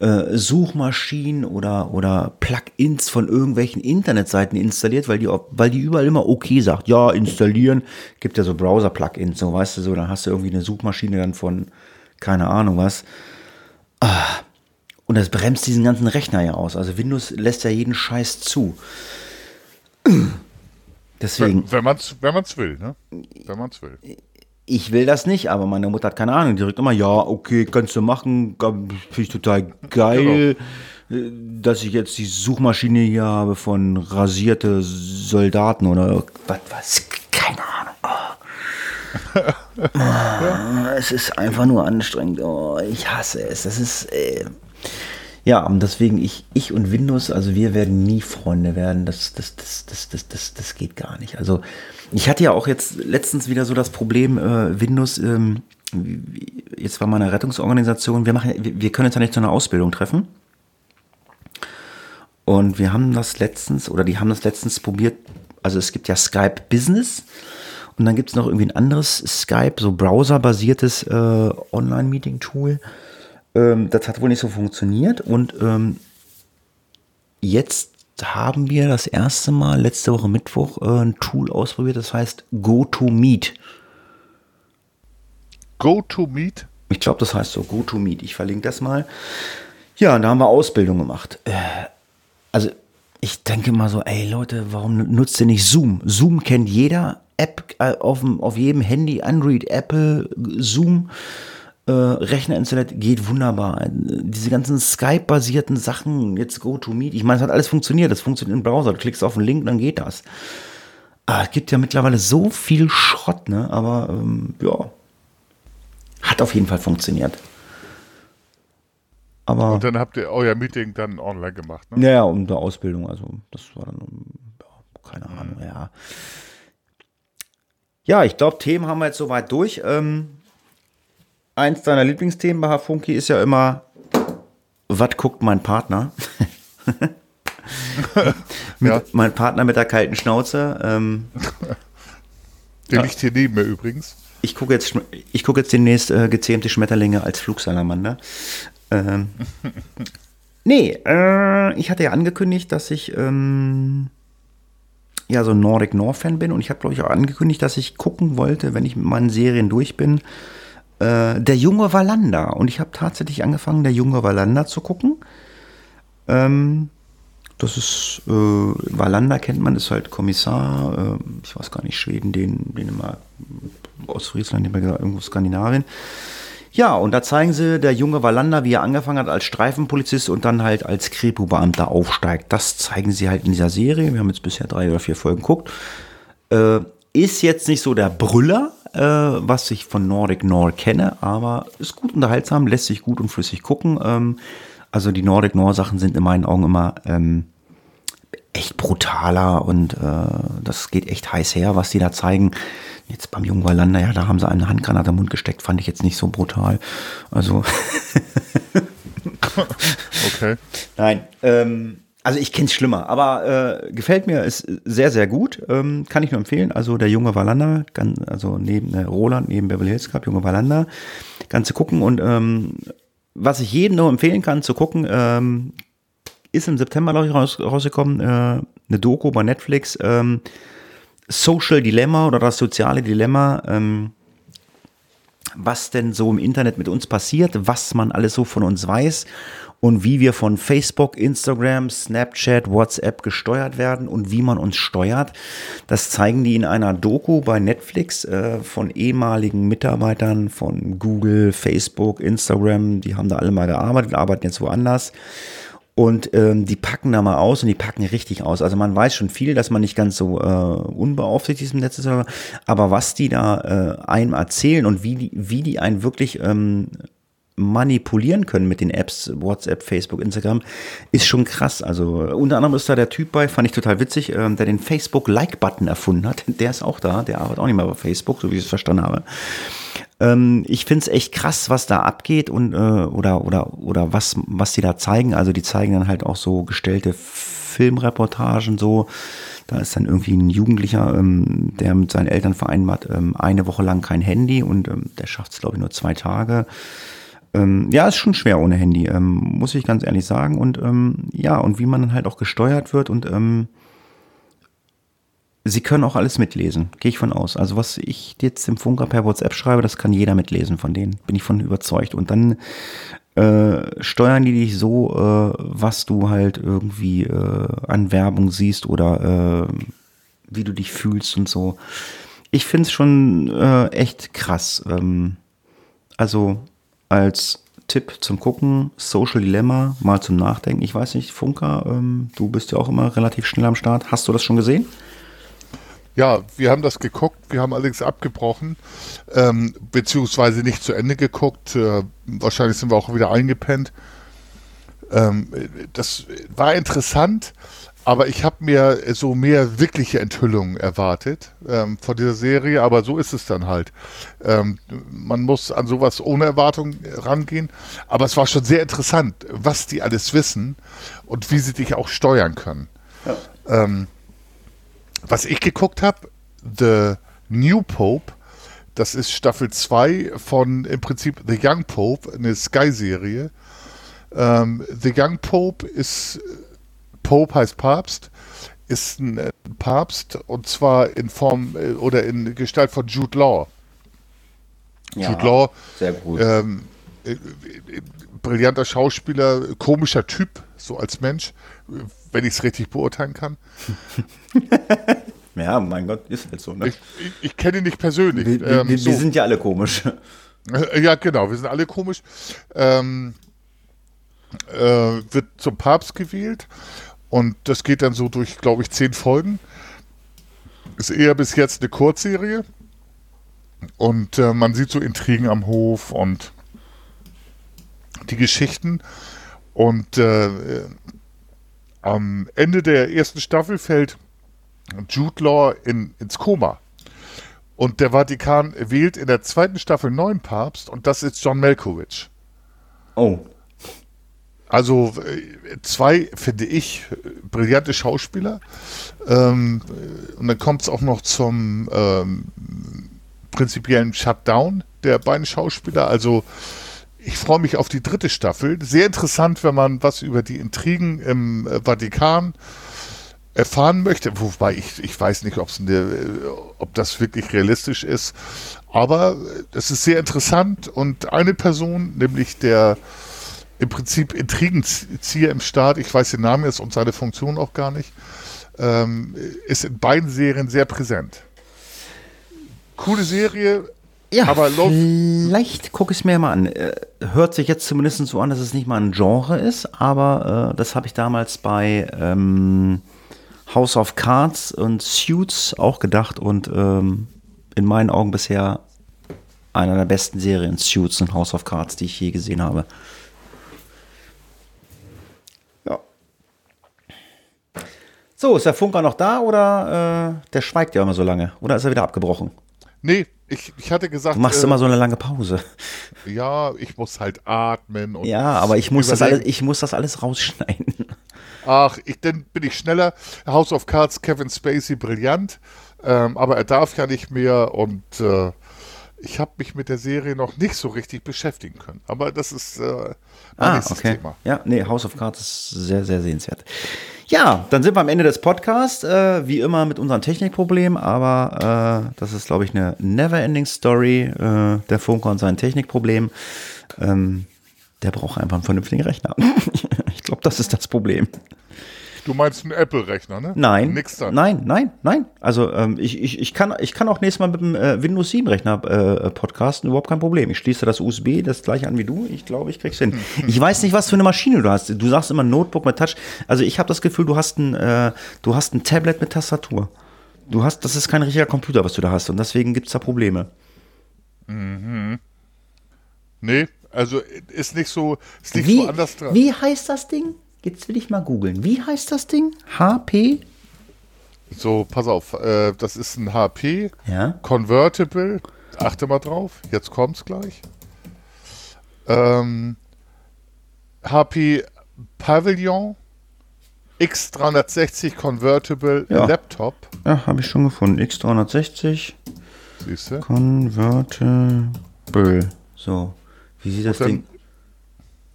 äh, Suchmaschinen oder, oder Plugins von irgendwelchen Internetseiten installiert, weil die, weil die überall immer okay sagt. Ja, installieren. Gibt ja so Browser-Plugins, so weißt du so, dann hast du irgendwie eine Suchmaschine dann von, keine Ahnung was. Ah, Und das bremst diesen ganzen Rechner ja aus. Also Windows lässt ja jeden Scheiß zu. Deswegen, Wenn, wenn man es wenn man's will, ne? Wenn man es will. Ich will das nicht, aber meine Mutter hat keine Ahnung. Die drückt immer, ja, okay, kannst du machen, finde ich total geil, äh, dass ich jetzt die Suchmaschine hier habe von rasierte Soldaten oder was, was, keine Ahnung. Oh. Ah, es ist einfach nur anstrengend. Oh, ich hasse es. Das ist, äh, Ja, deswegen ich, ich und Windows, also wir werden nie Freunde werden. Das, das, das, das, das, das, das geht gar nicht. Also ich hatte ja auch jetzt letztens wieder so das Problem, äh, Windows, ähm, jetzt war meine Rettungsorganisation, wir machen, wir können jetzt ja nicht zu einer Ausbildung treffen. Und wir haben das letztens, oder die haben das letztens probiert, also es gibt ja Skype Business und dann gibt es noch irgendwie ein anderes Skype, so browserbasiertes äh, Online-Meeting-Tool. Ähm, das hat wohl nicht so funktioniert und ähm, jetzt haben wir das erste Mal letzte Woche Mittwoch äh, ein Tool ausprobiert, das heißt GoToMeet. GoToMeet? Ich glaube, das heißt so GoToMeet. Ich verlinke das mal. Ja, da haben wir Ausbildung gemacht. Äh, also ich denke mal so, ey Leute, warum nutzt ihr nicht Zoom? Zoom kennt jeder. App äh, auf, auf jedem Handy, Android, Apple, Zoom Rechner installiert, geht wunderbar. Diese ganzen Skype-basierten Sachen, jetzt GoToMeet, ich meine, es hat alles funktioniert, das funktioniert im Browser, du klickst auf den Link, dann geht das. Aber es gibt ja mittlerweile so viel Schrott, ne? Aber ähm, ja, hat auf jeden Fall funktioniert. Aber und dann habt ihr euer Meeting dann online gemacht, ne? Ja, ja, um der Ausbildung, also das war dann, ja, keine Ahnung, ja. Ja, ich glaube, Themen haben wir jetzt soweit durch. Ähm, eins deiner Lieblingsthemen bei Hafunki ist ja immer, was guckt mein Partner? ja. Mein Partner mit der kalten Schnauze. Ähm, der liegt hier neben mir übrigens. Ich gucke jetzt, guck jetzt demnächst äh, gezähmte Schmetterlinge als Flugsalamander. Ähm, nee, äh, ich hatte ja angekündigt, dass ich ähm, ja so ein Nordic Noir Fan bin und ich habe glaube ich auch angekündigt, dass ich gucken wollte, wenn ich mit meinen Serien durch bin, äh, der junge Wallander. Und ich habe tatsächlich angefangen, der junge Wallander zu gucken. Ähm, das ist, äh, Wallander kennt man, ist halt Kommissar, äh, ich weiß gar nicht, Schweden, den, den immer aus Friesland, den gesagt, irgendwo Skandinavien. Ja, und da zeigen sie, der junge Wallander, wie er angefangen hat als Streifenpolizist und dann halt als Kripo-Beamter aufsteigt. Das zeigen sie halt in dieser Serie. Wir haben jetzt bisher drei oder vier Folgen geguckt. Äh, ist jetzt nicht so der Brüller, äh, was ich von Nordic Noir kenne, aber ist gut unterhaltsam, lässt sich gut und flüssig gucken. Ähm, also die Nordic Noir Sachen sind in meinen Augen immer ähm, echt brutaler und äh, das geht echt heiß her, was die da zeigen. Jetzt beim Jungen Wallander, ja, da haben sie eine Handgranate im Mund gesteckt, fand ich jetzt nicht so brutal. Also. okay. Nein. Ähm, also ich kenne es schlimmer, aber äh, gefällt mir, ist sehr, sehr gut. Ähm, kann ich nur empfehlen. Also der junge Wallander, also neben äh, Roland, neben Beverly Hills Cup, junge Wallander, Ganze gucken. Und ähm, was ich jedem nur empfehlen kann zu gucken, ähm, ist im September, glaube ich, raus, rausgekommen, äh, eine Doku bei Netflix, ähm, Social Dilemma oder das soziale Dilemma. Ähm, was denn so im Internet mit uns passiert, was man alles so von uns weiß und wie wir von Facebook, Instagram, Snapchat, WhatsApp gesteuert werden und wie man uns steuert. Das zeigen die in einer Doku bei Netflix äh, von ehemaligen Mitarbeitern von Google, Facebook, Instagram. Die haben da alle mal gearbeitet, arbeiten jetzt woanders. Und ähm, die packen da mal aus und die packen richtig aus. Also man weiß schon viel, dass man nicht ganz so äh, unbeaufsichtigt im Netz ist, aber was die da äh, einem erzählen und wie die, wie die einen wirklich ähm, manipulieren können mit den Apps, WhatsApp, Facebook, Instagram, ist schon krass. Also unter anderem ist da der Typ bei, fand ich total witzig, ähm, der den Facebook-Like-Button erfunden hat. Der ist auch da, der arbeitet auch nicht mehr bei Facebook, so wie ich es verstanden habe. Ähm, ich finde es echt krass, was da abgeht und äh, oder oder oder was was die da zeigen. Also die zeigen dann halt auch so gestellte Filmreportagen so. Da ist dann irgendwie ein Jugendlicher, ähm, der mit seinen Eltern vereinbart, ähm, eine Woche lang kein Handy und ähm, der schafft es, glaube ich, nur zwei Tage. Ähm, ja, ist schon schwer ohne Handy, ähm, muss ich ganz ehrlich sagen. Und ähm, ja, und wie man dann halt auch gesteuert wird und ähm, Sie können auch alles mitlesen, gehe ich von aus. Also was ich jetzt im Funker per WhatsApp schreibe, das kann jeder mitlesen von denen, bin ich von überzeugt. Und dann äh, steuern die dich so, äh, was du halt irgendwie äh, an Werbung siehst oder äh, wie du dich fühlst und so. Ich finde es schon äh, echt krass. Ähm, also als Tipp zum Gucken, Social Dilemma, mal zum Nachdenken. Ich weiß nicht, Funker, ähm, du bist ja auch immer relativ schnell am Start. Hast du das schon gesehen? Ja, wir haben das geguckt, wir haben allerdings abgebrochen, ähm, beziehungsweise nicht zu Ende geguckt. Äh, wahrscheinlich sind wir auch wieder eingepennt. Ähm, das war interessant, aber ich habe mir so mehr wirkliche Enthüllungen erwartet ähm, von dieser Serie, aber so ist es dann halt. Ähm, man muss an sowas ohne Erwartung rangehen, aber es war schon sehr interessant, was die alles wissen und wie sie dich auch steuern können. Ja. Ähm, was ich geguckt habe, The New Pope, das ist Staffel 2 von im Prinzip The Young Pope, eine Sky-Serie. Ähm, The Young Pope ist Pope heißt Papst, ist ein äh, Papst und zwar in Form äh, oder in Gestalt von Jude Law. Ja, Jude Law, sehr gut. Ähm, äh, brillanter Schauspieler, komischer Typ, so als Mensch, wenn ich es richtig beurteilen kann. ja, mein Gott, ist halt so. Ne? Ich, ich, ich kenne ihn nicht persönlich. Wir, ähm, wir, so. wir, sind ja alle komisch. Ja, genau, wir sind alle komisch. Ähm, äh, wird zum Papst gewählt und das geht dann so durch, glaube ich, zehn Folgen. Ist eher bis jetzt eine Kurzserie. Und äh, man sieht so Intrigen am Hof und die Geschichten. Und äh, am Ende der ersten Staffel fällt Jude Law in, ins Koma. Und der Vatikan wählt in der zweiten Staffel neuen Papst und das ist John Malkovich. Oh. Also äh, zwei, finde ich, brillante Schauspieler. Ähm, und dann kommt es auch noch zum ähm, prinzipiellen Shutdown der beiden Schauspieler. Also ich freue mich auf die dritte Staffel. Sehr interessant, wenn man was über die Intrigen im äh, Vatikan erfahren möchte. Wobei ich, ich weiß nicht, eine, äh, ob das wirklich realistisch ist. Aber es ist sehr interessant und eine Person, nämlich der im Prinzip Intrigenzieher im Staat, ich weiß den Namen jetzt und seine Funktion auch gar nicht, ähm, ist in beiden Serien sehr präsent. Coole Serie, ja, aber vielleicht gucke ich es mir mal an. Äh, hört sich jetzt zumindest so an, dass es nicht mal ein Genre ist, aber äh, das habe ich damals bei ähm, House of Cards und Suits auch gedacht und ähm, in meinen Augen bisher einer der besten Serien Suits und House of Cards, die ich je gesehen habe. So, ist der Funker noch da oder äh, der schweigt ja immer so lange? Oder ist er wieder abgebrochen? Nee, ich, ich hatte gesagt. Du machst äh, immer so eine lange Pause. Ja, ich muss halt atmen. Und ja, aber ich muss, das alles, ich muss das alles rausschneiden. Ach, ich, dann bin ich schneller. House of Cards, Kevin Spacey, brillant. Ähm, aber er darf ja nicht mehr und äh, ich habe mich mit der Serie noch nicht so richtig beschäftigen können. Aber das ist äh, ah, okay. Thema. Ja, nee, House of Cards ist sehr, sehr sehenswert. Ja, dann sind wir am Ende des Podcasts, äh, wie immer mit unseren Technikproblemen, aber äh, das ist, glaube ich, eine never-ending Story, äh, der Funker und sein Technikproblem. Ähm, der braucht einfach einen vernünftigen Rechner. ich glaube, das ist das Problem. Du meinst einen Apple-Rechner, ne? Nein. Nix dann. Nein, nein, nein. Also ähm, ich, ich, ich, kann, ich kann auch nächstes Mal mit dem äh, Windows 7-Rechner äh, podcasten, überhaupt kein Problem. Ich schließe das USB, das gleiche an wie du. Ich glaube, ich krieg's hin. ich weiß nicht, was für eine Maschine du hast. Du sagst immer Notebook mit Touch. Also ich habe das Gefühl, du hast ein, äh, du hast ein Tablet mit Tastatur. Du hast, das ist kein richtiger Computer, was du da hast. Und deswegen gibt es da Probleme. Mhm. Nee, also ist nicht so, ist nicht wie, so anders dran. Wie heißt das Ding? Jetzt will ich mal googeln. Wie heißt das Ding? HP? So, pass auf. Äh, das ist ein HP. Ja. Convertible. Achte mal drauf. Jetzt kommt's gleich. Ähm, HP Pavilion X360 Convertible ja. Laptop. Ja, habe ich schon gefunden. X360 Siehst du? Convertible. So, wie sieht das Ding?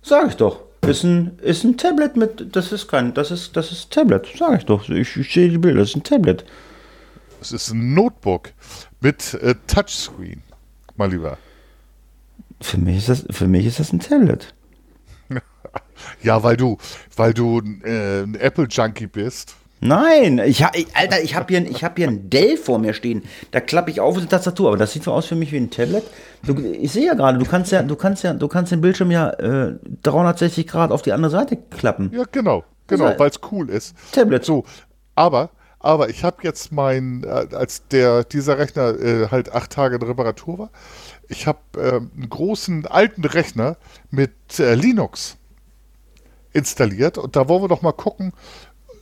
Sag ich doch. Ist ein, ist ein Tablet mit. Das ist kein. Das ist, das ist Tablet, sage ich doch. Ich, ich sehe die Bilder, das ist ein Tablet. Es ist ein Notebook mit äh, Touchscreen, mal lieber. Für mich ist das, für mich ist das ein Tablet. ja, weil du, weil du äh, ein Apple-Junkie bist. Nein, ich Alter, ich habe hier, ein, hab hier ein Dell vor mir stehen. Da klappe ich auf die Tastatur, aber das sieht so aus für mich wie ein Tablet. Du, ich sehe ja gerade, du kannst ja, du kannst ja, du kannst den Bildschirm ja äh, 360 Grad auf die andere Seite klappen. Ja, genau, genau, weil es cool ist. Tablet. So, aber, aber ich habe jetzt mein, äh, als der dieser Rechner äh, halt acht Tage in Reparatur war, ich habe äh, einen großen alten Rechner mit äh, Linux. installiert und da wollen wir doch mal gucken,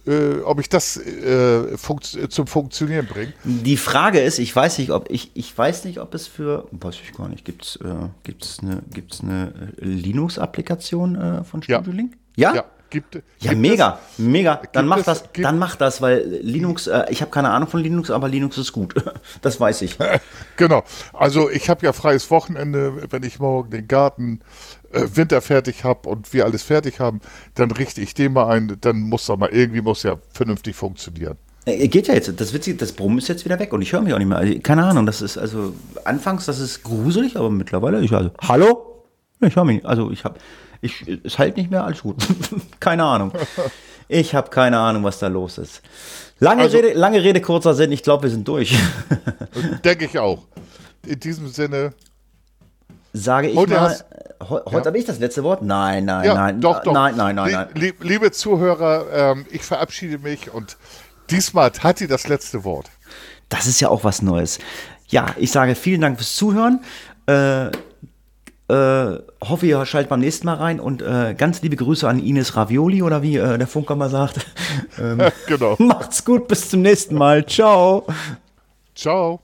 äh, ob ich das äh, funkt zum Funktionieren bringe. Die Frage ist, ich weiß nicht, ob ich, ich weiß nicht, ob es für, weiß ich gar nicht, gibt es äh, gibt's eine, gibt's eine Linux-Applikation äh, von Ja. Studio Link? Ja? Ja, gibt, Ja, gibt mega, mega. Dann mach es- das, gibt- dann mach das, weil Linux, äh, ich habe keine Ahnung von Linux, aber Linux ist gut. Das weiß ich. Es, genau. Also ich habe ja freies Wochenende, wenn ich morgen den Garten äh, Winter fertig habe und wir alles fertig haben, dann richte ich den mal ein, dann muss da mal irgendwie muss ja vernünftig funktionieren. Äh, Geht ja jetzt. Das Witzige, das Brummen ist jetzt wieder weg und ich höre mich auch nicht mehr. Also, keine Ahnung, das ist also anfangs, das ist gruselig, aber mittlerweile ich also Hallo? Ich höre mich. Also ich habe ich es halt nicht mehr alles gut. keine Ahnung. Ich habe keine Ahnung, was da los ist. Lange Also- Rede, lange Rede kurzer Sinn. Ich glaube, wir sind durch. Denke ich auch. In diesem Sinne, Sage ich Heute mal. hast- Heu- Heute habe ich das letzte Wort? Nein, nein, ja, nein. doch, doch. Nein, nein, nein, nein. lie- liebe Zuhörer, ähm, ich verabschiede mich und diesmal hat Hatti das letzte Wort. Das ist ja auch was Neues. Ja, ich sage vielen Dank fürs Zuhören. Äh, äh, hoffe, ihr schaltet beim nächsten Mal rein und äh, ganz liebe Grüße an Ines Ravioli oder wie äh, der Funker mal sagt. ähm, genau. macht's gut, bis zum nächsten Mal. Ciao. Ciao.